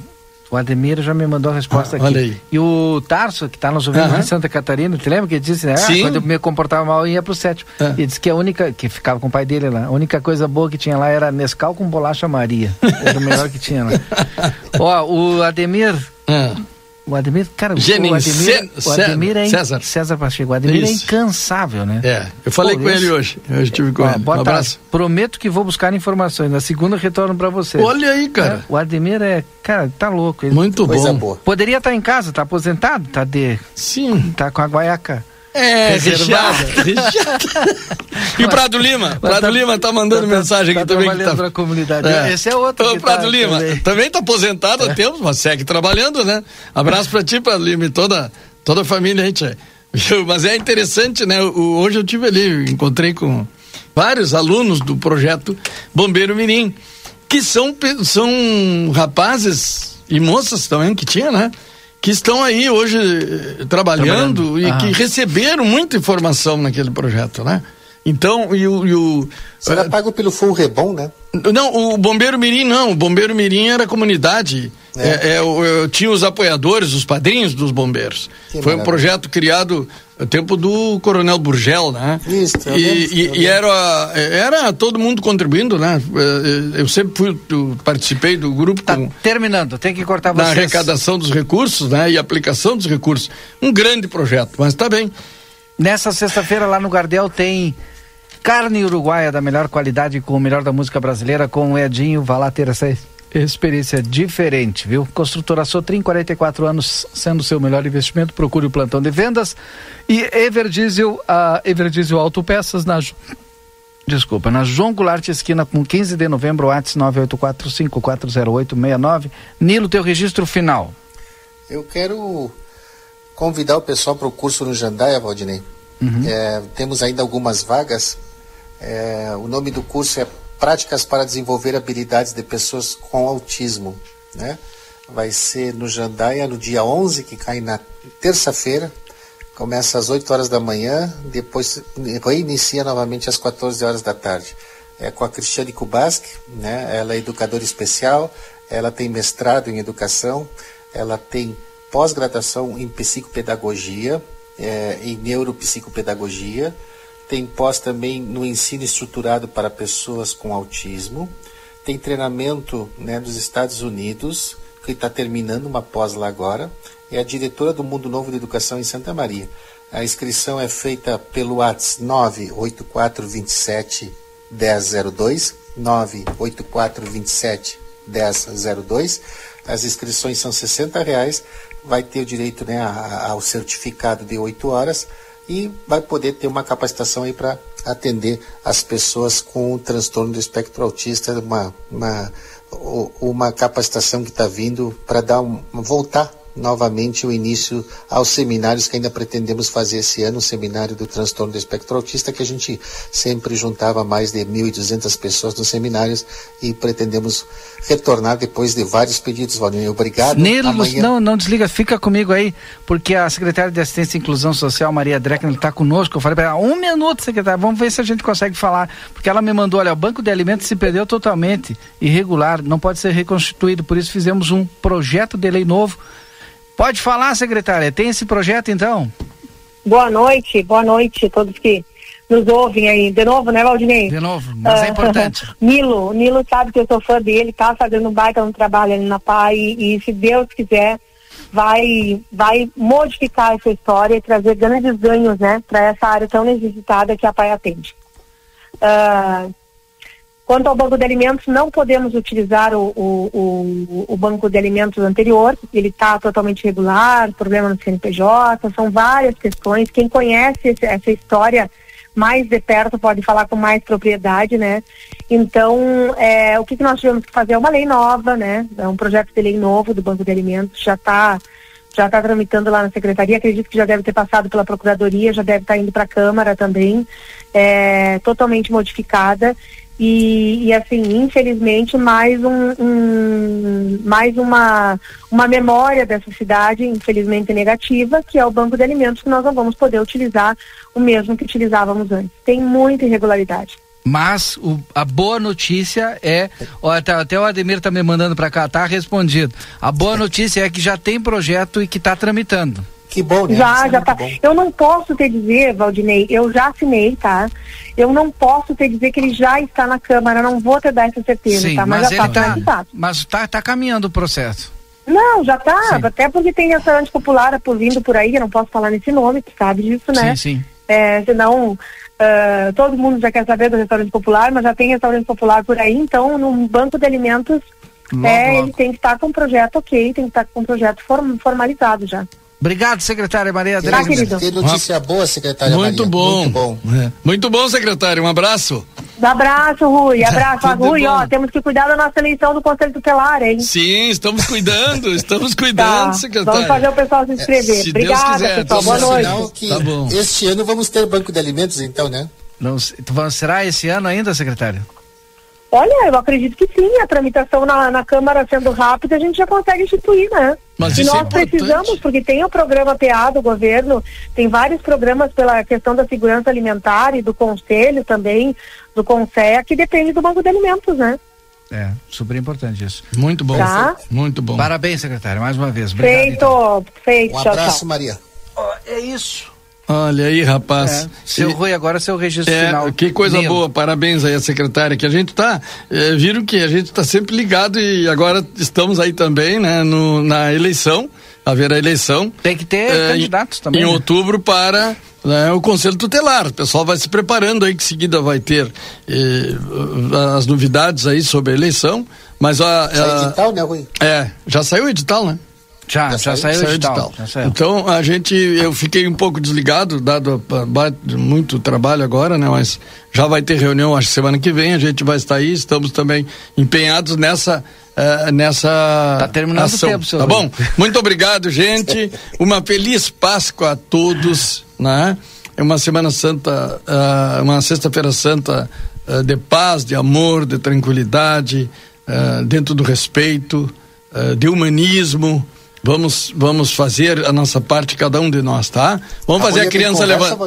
o Ademir já me mandou a resposta Ah, aqui. olha aí. E o Tarso, que está nos ouvindo Aham. em Santa Catarina, te lembra que ele disse, né? Ah, quando eu me comportava mal, eu ia pro sétimo. É. E disse que a única, que ficava com o pai dele lá, a única coisa boa que tinha lá era Nescau com bolacha Maria. Era o melhor que tinha lá. *laughs* Ó, o Ademir. É. O Ademir, cara, Genin o Ademir, o Ademir é in- César. César Pacheco. O Ademir é incansável, né? É, eu falei Pô, com ele hoje. Eu estive com Ó, ele. boa um tarde. abraço. Prometo que vou buscar informações. Na segunda retorno pra você. Olha aí, cara. É, o Ademir é, cara, tá louco. Ele Muito Coisa bom. boa. Poderia estar em casa, tá aposentado, tá de, Sim. tá com a guaiaca. É, Reservada. *laughs* recheada. e o Prado Lima? Prado Lima tá mandando mensagem aqui tá também. Que tá... pra comunidade. É. Esse é outro. Ô, que Prado tá Lima, também. também tá aposentado há tempos, mas segue trabalhando, né? Abraço pra ti, Prado Lima, e toda, toda a família. Viu? *laughs* Mas é interessante, né? O- hoje eu tive ali, encontrei com vários alunos do projeto Bombeiro Mirim, que são, são rapazes e moças também que tinha, né? Que estão aí hoje eh, trabalhando, Trabalhando. e Ah. que receberam muita informação naquele projeto, né? Então, e o. E o Será pago pelo Full Rebon, né? não, o Bombeiro Mirim não. O Bombeiro Mirim era comunidade. É, é, eu, eu tinha os apoiadores, os padrinhos dos bombeiros. Que Foi um maravilha. projeto criado no tempo do Coronel Burgel, né? Isso, eu e, lembro, e- eu e era, era todo mundo contribuindo, né? Eh, Eu sempre fui, eu participei do grupo com, Terminando, tem que cortar na vocês. arrecadação dos recursos, né? E aplicação dos recursos. Um grande projeto, mas tá bem. Nessa sexta-feira lá no Gardel tem carne uruguaia da melhor qualidade com o melhor da música brasileira com o Edinho. Vá lá ter essa experiência diferente, viu? Construtora Sotrim, 44 anos sendo seu melhor investimento. Procure o plantão de vendas. E Everdiesel, a Everdiesel Autopeças na Desculpa, na João Goulart esquina com 15 de novembro, WhatsApp 984540869. Nilo, teu registro final. Eu quero convidar o pessoal para o curso no Jandaia, Valdinei. É, temos ainda algumas vagas. É, o nome do curso é Práticas para Desenvolver Habilidades de Pessoas com Autismo. Né? Vai ser no Jandaia no dia 11, que cai na terça-feira. Começa às 8 horas da manhã, depois reinicia novamente às 14 horas da tarde. É com a Cristiane Kubaski, né? ela é educadora especial, ela tem mestrado em educação, ela tem pós-graduação em psicopedagogia, é, em neuropsicopedagogia, tem pós também no ensino estruturado para pessoas com autismo, tem treinamento né, dos Estados Unidos, que está terminando uma pós lá agora, é a diretora do Mundo Novo de Educação em Santa Maria. A inscrição é feita pelo WhatsApp 98427 1002, 98427 1002. As inscrições são 60 reais, vai ter o direito né, ao certificado de 8 horas e vai poder ter uma capacitação aí para atender as pessoas com transtorno do espectro autista, uma, uma, uma capacitação que está vindo para dar um, voltar novamente o início aos seminários que ainda pretendemos fazer esse ano, o seminário do transtorno do espectro autista, que a gente sempre juntava mais de 1.200 pessoas nos seminários e pretendemos retornar depois de vários pedidos, Valdir. Obrigado. Nilo, Amanhã- não, não desliga, fica comigo aí, porque a secretária de Assistência e Inclusão Social, Maria Dreckner, está conosco. Eu falei para ela, um minuto, secretária, vamos ver se a gente consegue falar. Porque ela me mandou, olha, o banco de alimentos se perdeu totalmente, irregular, não pode ser reconstituído, por isso fizemos um projeto de lei novo. Pode falar, secretária, tem esse projeto então? Boa noite, boa noite a todos que nos ouvem aí. De novo, né, Valdinei? De novo, mas é Ah, importante. *laughs* Nilo, Nilo sabe que eu sou fã dele, tá fazendo um baita um trabalho ali na PAI e, e se Deus quiser, vai, vai modificar essa história e trazer grandes ganhos, né, para essa área tão necessitada que a PAI atende. Ah, Quanto ao banco de alimentos, não podemos utilizar o, o, o, o banco de alimentos anterior, ele está totalmente irregular, problema no CNPJ, são várias questões. Quem conhece essa história mais de perto pode falar com mais propriedade, né? Então, é, o que, que nós tivemos que fazer é uma lei nova, né? É um projeto de lei novo do Banco de Alimentos, já está já está tramitando lá na secretaria, acredito que já deve ter passado pela procuradoria, já deve estar indo para a Câmara também, é, totalmente modificada. E, e, assim, infelizmente, mais um, um- mais uma, uma memória dessa cidade, infelizmente negativa, que é o banco de alimentos que nós não vamos poder utilizar o mesmo que utilizávamos antes. Tem muita irregularidade. Mas o- a boa notícia é, ó, até o Ademir tá me mandando para cá, tá respondido. A boa notícia é que já tem projeto e que está tramitando. Que bom, Já, já tá. Eu não posso te dizer, Valdinei, eu já assinei, tá? Eu não posso te dizer que ele já está na Câmara, não vou te dar essa certeza, Sim, tá? mas, Mas, já ele está tá, tramitado. mas tá, tá caminhando o processo. Não, já tá, até porque tem restaurante popular por vindo por aí, eu não posso falar nesse nome, tu sabe disso, né? Sim, sim. É, senão ah, todo mundo já quer saber do restaurante popular, mas já tem restaurante popular por aí, então no banco de alimentos Logo, é, logo. ele tem que estar com o projeto ok, tem que estar com o projeto form- formalizado já. Obrigado, secretária Maria Tá, Dreckner. querido. Que notícia boa, secretária Muito Maria. bom. Muito bom. É. Muito bom, secretário. Um abraço. Abraço, Rui, *laughs* abraço. Rui, bom. ó, temos que cuidar da nossa eleição do Conselho Tutelar, hein? Sim, estamos cuidando, *laughs* estamos Tá, cuidando, secretário. vamos fazer o pessoal se inscrever. Se Deus Obrigada, quiser, pessoal. Boa noite. Que Tá bom. este ano vamos ter banco de alimentos, então, né? Não, se- será esse ano ainda, secretário? Olha, eu acredito que sim, a tramitação na, na Câmara sendo rápida, a gente já consegue instituir, né? Mas e isso é nós importante. precisamos, porque tem o programa PA do governo, tem vários programas pela questão da segurança alimentar e do Conselho também, do CONSEA, que depende do Banco de Alimentos, né? É, super importante isso. Muito bom. Tá. Muito bom. Parabéns, secretário, mais uma vez. Obrigado, Feito, então. feito. Um tchau, abraço, tchau. Maria. É isso. Olha aí, rapaz. É, seu E- Rui, agora seu registro É, final. que coisa Nilo. boa, parabéns aí a secretária, que a gente tá, é, viram que a gente tá sempre ligado e agora estamos aí também, né, no, na eleição, haverá eleição. Tem que ter É, candidatos também. Em né? outubro para né, o Conselho Tutelar, o pessoal vai se preparando aí, que seguida vai ter eh, as novidades aí sobre a eleição, mas a... A- edital, né, Rui? é, já saiu o edital, né? Já, já, saiu, o edital. já saiu. Então a gente, eu fiquei um pouco desligado, dado a- muito trabalho agora, né? Mas já vai ter reunião, acho semana que vem, a gente vai estar aí, estamos também empenhados nessa. eh, nessa Tá terminando o ação, tempo, seu Tá bom? *laughs* Muito obrigado, gente. Uma feliz Páscoa a todos, né? É uma Semana Santa, ah, uma Sexta-feira Santa ah, de paz, de amor, de tranquilidade, dentro do respeito, de humanismo. Vamos, vamos fazer a nossa parte, cada um de nós, tá? Vamos fazer a criança levantar.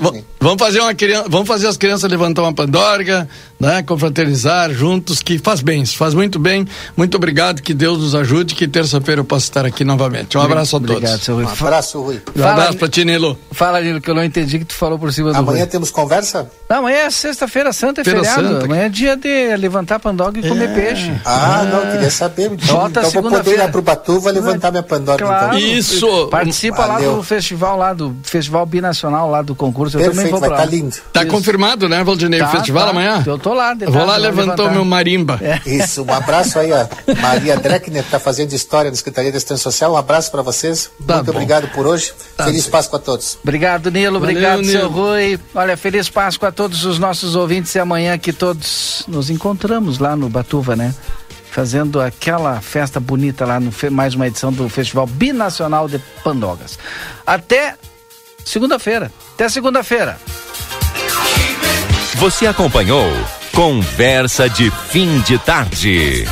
Vamos fazer uma criança, vamos fazer as crianças levantar uma pandorga, né? Confraternizar juntos, que faz bem, faz muito bem. Muito obrigado, que Deus nos ajude, que terça-feira eu possa estar aqui novamente. Um abraço a todos. Obrigado, seu Rui. Um abraço, Rui. Um abraço pra ti, Nilo. Fala, Nilo, que eu não entendi que tu falou por cima do Amanhã Rui. temos conversa? Não, amanhã é sexta-feira santa, é Feira feriado. Santa. Amanhã é dia de levantar pandoga e comer peixe. Ah, não, queria saber. Então, então vou poder ir lá pro Batuva levantar minha pandora. Claro. Então. Isso. Participa lá Valeu. do festival lá, do festival binacional lá do concurso. Eu também Perfeito, vou vai pra estar lá. lindo. Tá Isso. confirmado, né, Valdinei? Tá, o festival tá. amanhã? Eu tô lá. vou lá tarde, levantar o levantar. meu marimba. É. Isso, um abraço aí, a Maria Dreckner, que está fazendo história na Secretaria de Assistência Social. Um abraço para vocês. Tá Muito bom. obrigado por hoje. Tá Feliz bem. Páscoa a todos. Obrigado, Nilo. Valeu, Obrigado, seu Nilo. Rui. Olha, feliz Páscoa a todos os nossos ouvintes e amanhã que todos nos encontramos lá no Batuva, né? Fazendo aquela festa bonita lá no mais uma edição do Festival Binacional de Pandogas. Até segunda-feira. Até segunda-feira. Você acompanhou Conversa de Fim de Tarde.